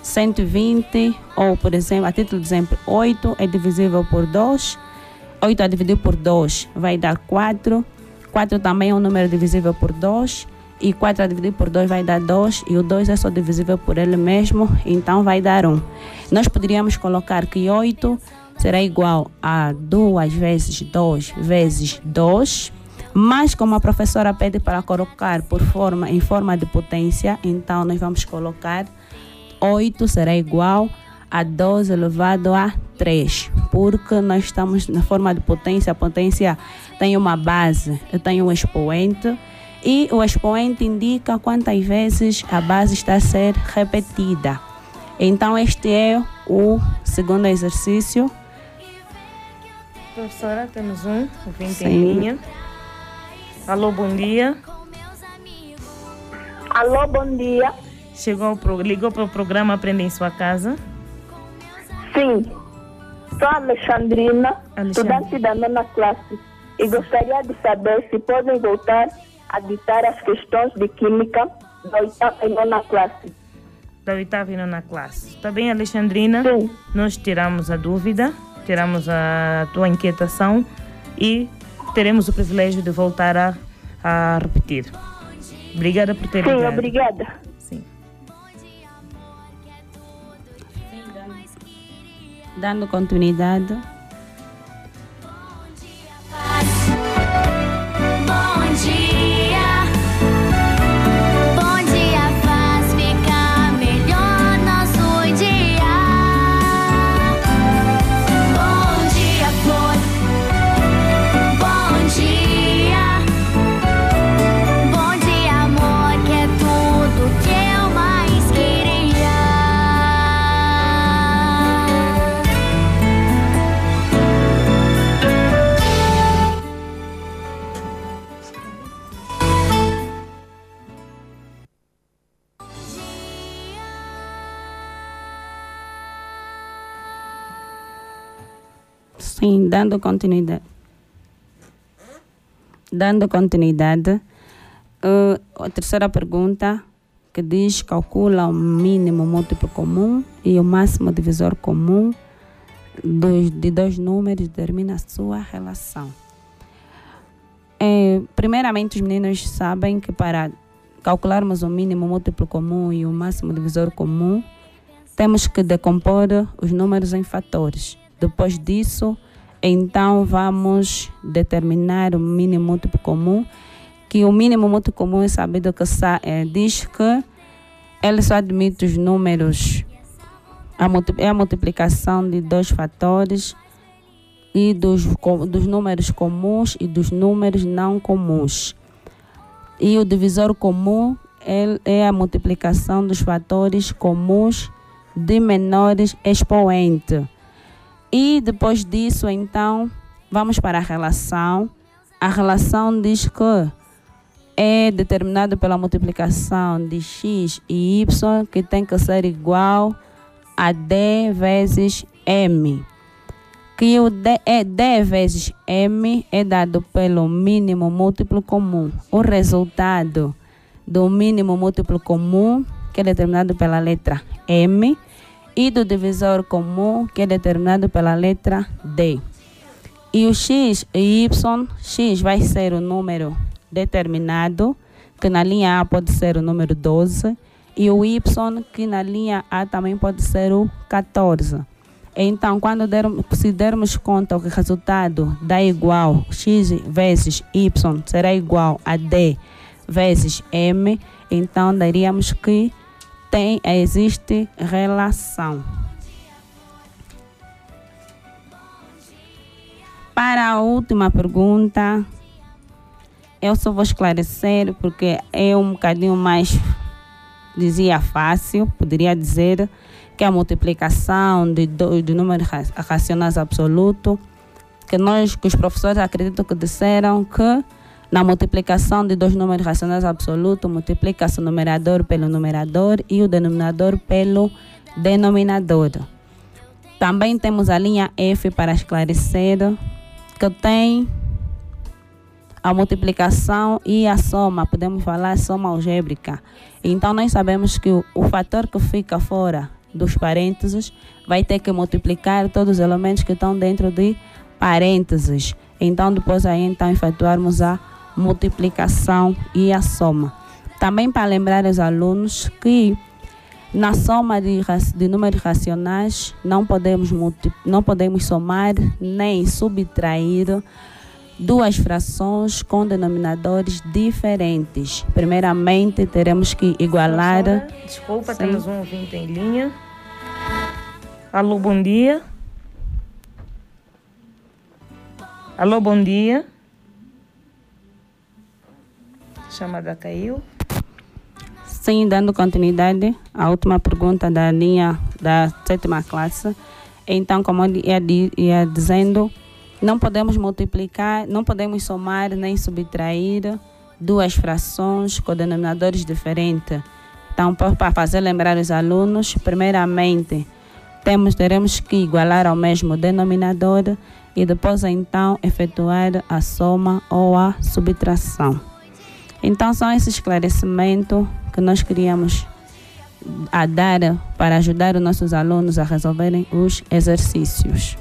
120 ou, por exemplo, a título de exemplo, 8 é divisível por 2. 8 a dividir por 2 vai dar 4. 4 também é um número divisível por 2. E 4 a dividir por 2 vai dar 2. E o 2 é só divisível por ele mesmo, então vai dar 1. Nós poderíamos colocar que 8 será igual a 2 vezes 2 vezes 2. Mas como a professora pede para colocar por forma, em forma de potência, então nós vamos colocar 8 será igual a 12 elevado a 3, porque nós estamos na forma de potência. A potência tem uma base, tenho um expoente, e o expoente indica quantas vezes a base está a ser repetida. Então, este é o segundo exercício. Professora, temos um ouvinte em linha. Alô, bom dia. Alô, bom dia. Chegou pro, ligou para o programa Aprenda em Sua Casa? Sim. Sou Alexandrina, Alexandre. estudante da nona classe, e gostaria de saber se podem voltar a ditar as questões de Química da oitava e nona classe. Da oitava e nona classe. Está bem, Alexandrina? Sim. Nós tiramos a dúvida, tiramos a tua inquietação e teremos o privilégio de voltar a, a repetir. Obrigada por ter Sim, ligado. obrigada. dando continuidade Sim, dando continuidade. Dando continuidade, uh, a terceira pergunta que diz calcula o mínimo múltiplo comum e o máximo divisor comum dos, de dois números determina a sua relação. É, primeiramente, os meninos sabem que para calcularmos o mínimo múltiplo comum e o máximo divisor comum, temos que decompor os números em fatores. Depois disso, então vamos determinar o mínimo múltiplo comum, que o mínimo múltiplo comum é sabido que é, diz que ele só admite os números, é a multiplicação de dois fatores e dos, dos números comuns e dos números não comuns. E o divisor comum é a multiplicação dos fatores comuns de menores expoente. E depois disso, então, vamos para a relação. A relação diz que é determinado pela multiplicação de x e y, que tem que ser igual a d vezes m. Que o d, é d vezes m é dado pelo mínimo múltiplo comum. O resultado do mínimo múltiplo comum, que é determinado pela letra m, e do divisor comum, que é determinado pela letra D. E o x e y, x vai ser o número determinado, que na linha A pode ser o número 12, e o y, que na linha A também pode ser o 14. Então, quando dermos, se dermos conta que o resultado dá igual x vezes y será igual a d vezes m, então daríamos que tem, existe relação. Para a última pergunta, eu só vou esclarecer porque é um bocadinho mais, dizia fácil, poderia dizer que a multiplicação de, de números racionais absoluto, que nós, que os professores acreditam que disseram que na multiplicação de dois números racionais absolutos, multiplica-se o numerador pelo numerador e o denominador pelo denominador. Também temos a linha F para esclarecer, que tem a multiplicação e a soma, podemos falar soma algébrica. Então, nós sabemos que o, o fator que fica fora dos parênteses vai ter que multiplicar todos os elementos que estão dentro de parênteses. Então, depois aí, então, efetuarmos a multiplicação e a soma. Também para lembrar os alunos que na soma de, de números racionais não podemos, não podemos somar nem subtrair duas frações com denominadores diferentes. Primeiramente, teremos que igualar. Desculpa, Sim. temos um ouvinte em linha. Alô, bom dia. Alô, bom dia chamada caiu. Sim, dando continuidade à última pergunta da linha da sétima classe. Então, como eu ia, ia dizendo, não podemos multiplicar, não podemos somar nem subtrair duas frações com denominadores diferentes. Então, para fazer lembrar os alunos, primeiramente, temos, teremos que igualar ao mesmo denominador e depois, então, efetuar a soma ou a subtração. Então, são esses esclarecimentos que nós queríamos a dar para ajudar os nossos alunos a resolverem os exercícios.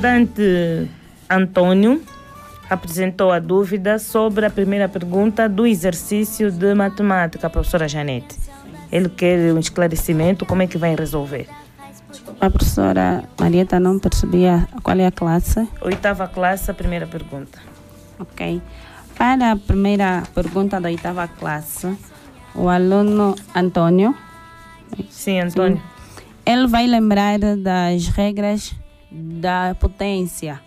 Estudante Antônio apresentou a dúvida sobre a primeira pergunta do exercício de matemática, professora Janete. Ele quer um esclarecimento, como é que vai resolver? A professora Marieta não percebia qual é a classe? Oitava classe, a primeira pergunta. Ok. Para a primeira pergunta da oitava classe, o aluno Antônio. Sim, Antônio. Sim, ele vai lembrar das regras da potência.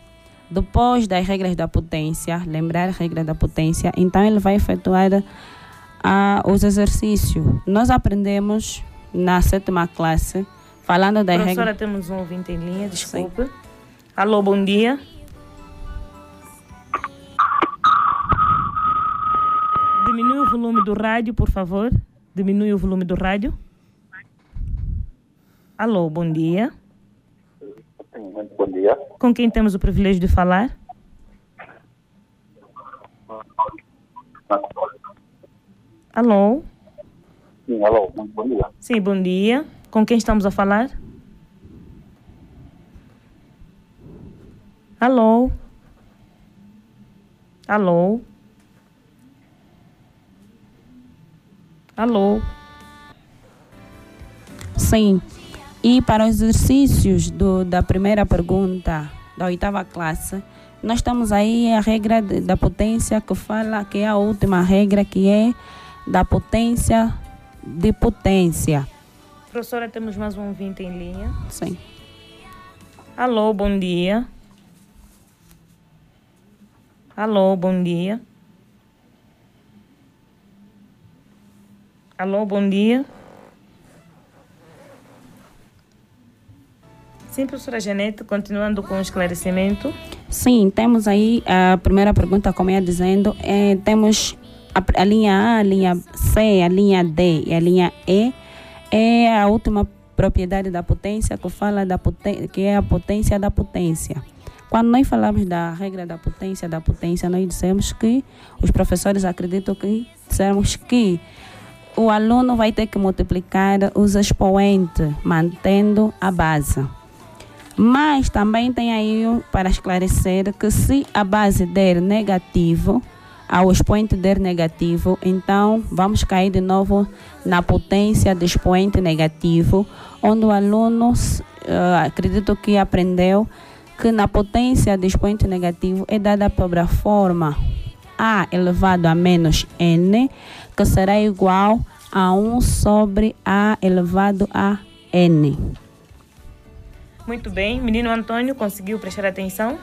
Depois das regras da potência, lembrar as regras da potência, então ele vai efetuar uh, os exercícios. Nós aprendemos na sétima classe, falando das regras. Professora, temos um ouvinte em linha, desculpe. Sim. Alô, bom dia. Diminui o volume do rádio, por favor. Diminui o volume do rádio. Alô, bom dia. Muito bom dia. Com quem temos o privilégio de falar? Alô? Sim, alô, muito bom dia. Sim, bom dia. Com quem estamos a falar? Alô? Alô? Alô? Sim. E para os exercícios do, da primeira pergunta da oitava classe, nós temos aí a regra de, da potência que fala que é a última regra, que é da potência de potência. Professora, temos mais um ouvinte em linha. Sim. Alô, bom dia. Alô, bom dia. Alô, bom dia. Sim, professora Janete, continuando com o esclarecimento. Sim, temos aí a primeira pergunta, como ia dizendo, é, temos a, a, linha A, a linha C, a linha D e a linha E, é a última propriedade da potência que fala da potência, que é a potência da potência. Quando nós falamos da regra da potência da potência, nós dissemos que os professores acreditam que dissemos que o aluno vai ter que multiplicar os expoentes, mantendo a base. Mas também tem aí para esclarecer que se a base der negativo, ao expoente der negativo, então vamos cair de novo na potência do expoente negativo, onde o aluno, uh, acredito que aprendeu que na potência do expoente negativo é dada pela forma a elevado a menos n, que será igual a 1 sobre a elevado a n. Muito bem, menino Antônio conseguiu prestar atenção?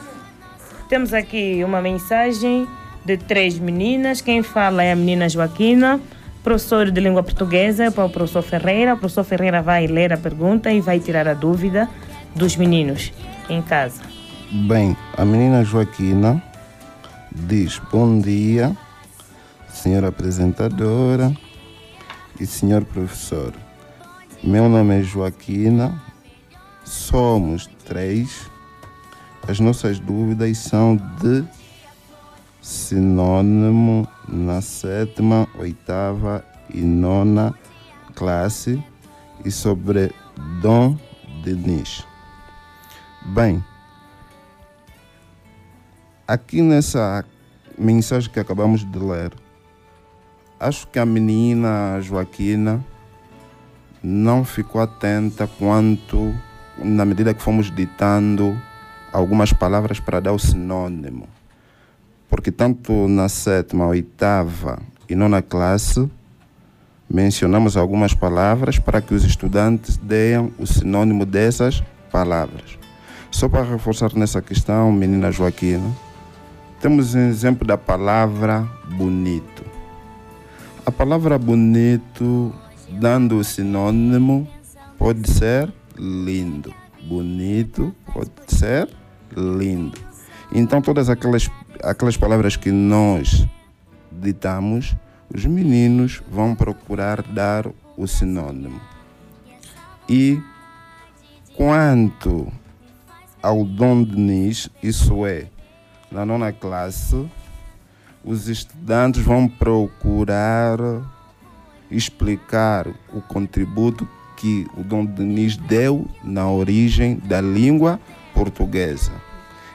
Temos aqui uma mensagem de três meninas. Quem fala é a menina Joaquina, professor de língua portuguesa para o professor Ferreira. O professor Ferreira vai ler a pergunta e vai tirar a dúvida dos meninos em casa. Bem, a menina Joaquina diz: Bom dia, senhora apresentadora e senhor professor. Meu nome é Joaquina, somos três. As nossas dúvidas são de sinônimo na sétima, oitava e nona classe e sobre Dom Denis. Bem, aqui nessa mensagem que acabamos de ler, acho que a menina Joaquina não ficou atenta quanto na medida que fomos ditando algumas palavras para dar o sinônimo. Porque tanto na sétima, oitava e nona classe mencionamos algumas palavras para que os estudantes deem o sinônimo dessas palavras. Só para reforçar nessa questão, menina Joaquina, temos um exemplo da palavra bonito. A palavra bonito, dando o sinônimo, pode ser lindo. Bonito pode ser lindo. Então, todas aquelas, aquelas palavras que nós ditamos, os meninos vão procurar dar o sinônimo. E quanto ao Dom Denis, isso é, na nona classe, os estudantes vão procurar explicar o contributo que o Dom Denis deu na origem da língua portuguesa.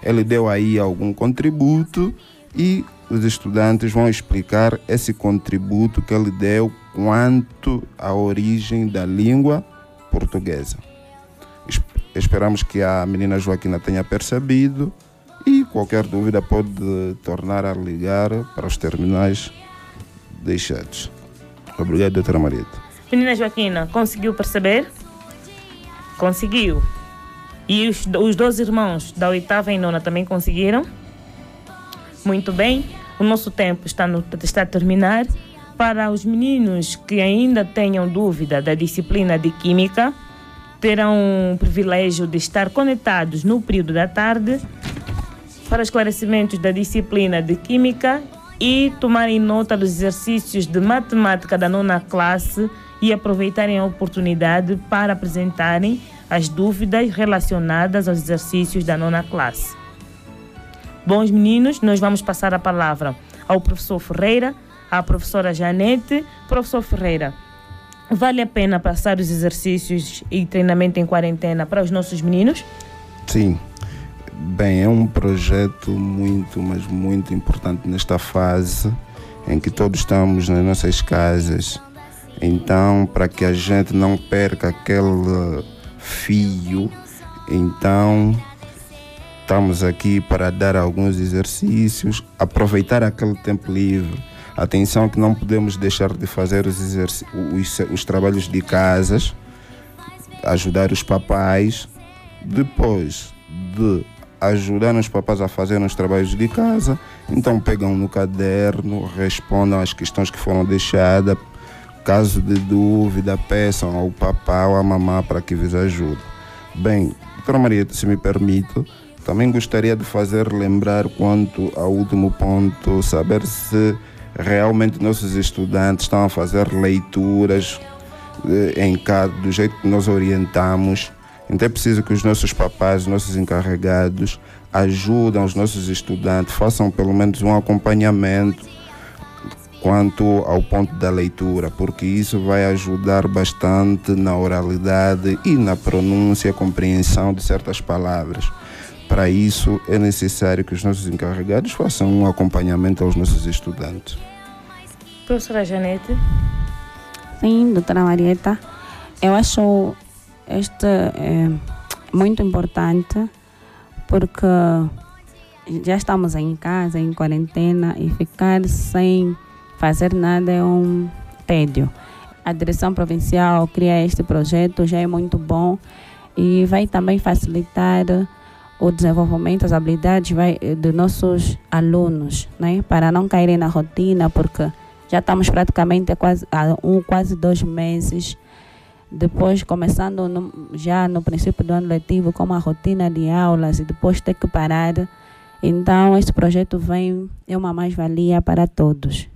Ele deu aí algum contributo e os estudantes vão explicar esse contributo que ele deu quanto à origem da língua portuguesa. Esperamos que a menina Joaquina tenha percebido e qualquer dúvida pode tornar a ligar para os terminais deixados. Obrigado, doutora Marieta. Menina Joaquina, conseguiu perceber? Conseguiu. E os, os dois irmãos da oitava e nona também conseguiram? Muito bem. O nosso tempo está, no, está a terminar. Para os meninos que ainda tenham dúvida da disciplina de Química, terão o privilégio de estar conectados no período da tarde para esclarecimentos da disciplina de Química e tomarem nota dos exercícios de matemática da nona classe e aproveitarem a oportunidade para apresentarem as dúvidas relacionadas aos exercícios da nona classe. Bons meninos, nós vamos passar a palavra ao professor Ferreira a professora Janete, professor Ferreira. Vale a pena passar os exercícios e treinamento em quarentena para os nossos meninos? Sim. Bem, é um projeto muito, mas muito importante nesta fase em que todos estamos nas nossas casas. Então, para que a gente não perca aquele fio, então estamos aqui para dar alguns exercícios, aproveitar aquele tempo livre. Atenção que não podemos deixar de fazer os, os, os trabalhos de casas, ajudar os papais, depois de ajudando os papais a fazer os trabalhos de casa. Então pegam no caderno, respondam às questões que foram deixadas. Caso de dúvida, peçam ao papá ou à mamã para que vos ajude. Bem, doutora Maria, se me permite, também gostaria de fazer lembrar quanto ao último ponto, saber se realmente nossos estudantes estão a fazer leituras eh, em casa, do jeito que nós orientamos então é preciso que os nossos papais, os nossos encarregados, ajudem os nossos estudantes, façam pelo menos um acompanhamento quanto ao ponto da leitura, porque isso vai ajudar bastante na oralidade e na pronúncia, compreensão de certas palavras. Para isso é necessário que os nossos encarregados façam um acompanhamento aos nossos estudantes. Professora Janete? Sim, doutora Marieta. Eu acho este é muito importante porque já estamos em casa, em quarentena, e ficar sem fazer nada é um tédio. A direção provincial cria este projeto, já é muito bom e vai também facilitar o desenvolvimento das habilidades dos nossos alunos, né? para não caírem na rotina, porque já estamos praticamente quase, há um, quase dois meses depois começando no, já no princípio do ano letivo com uma rotina de aulas e depois ter que parar. Então, este projeto vem, é uma mais-valia para todos.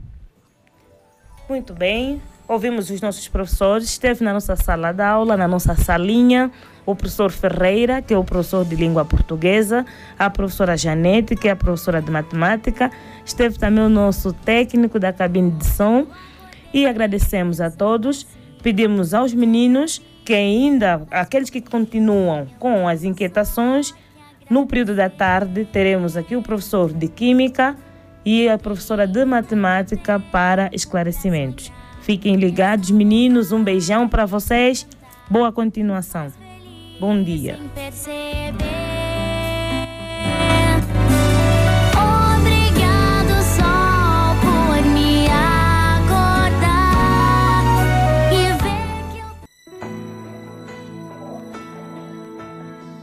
Muito bem, ouvimos os nossos professores, esteve na nossa sala de aula, na nossa salinha, o professor Ferreira, que é o professor de língua portuguesa, a professora Janete, que é a professora de matemática, esteve também o nosso técnico da cabine de som. E agradecemos a todos. Pedimos aos meninos que ainda, aqueles que continuam com as inquietações, no período da tarde teremos aqui o professor de Química e a professora de Matemática para esclarecimentos. Fiquem ligados, meninos. Um beijão para vocês. Boa continuação. Bom dia.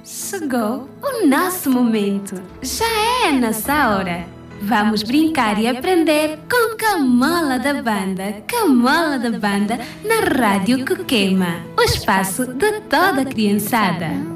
Chegou o nosso momento. Já é a nossa hora. Vamos brincar e aprender com Camola da Banda. Camola da Banda na Rádio Coquema. O espaço de toda a criançada.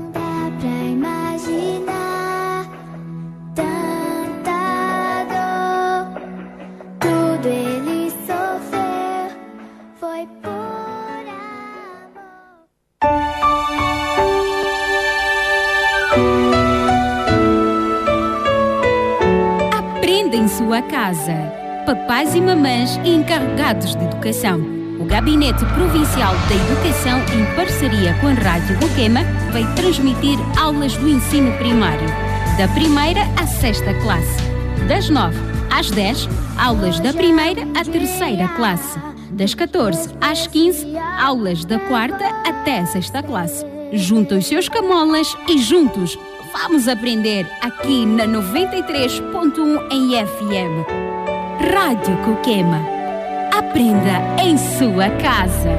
Sua casa. Papais e mamães encarregados de educação. O Gabinete Provincial da Educação, em parceria com a Rádio Roquema, vai transmitir aulas do ensino primário, da primeira à sexta classe. Das nove às dez, aulas da primeira à terceira classe. Das 14 às 15, aulas da quarta até a sexta classe. Junta os seus camolas e juntos Vamos aprender aqui na 93.1 em FM. Rádio Coquema. Aprenda em sua casa.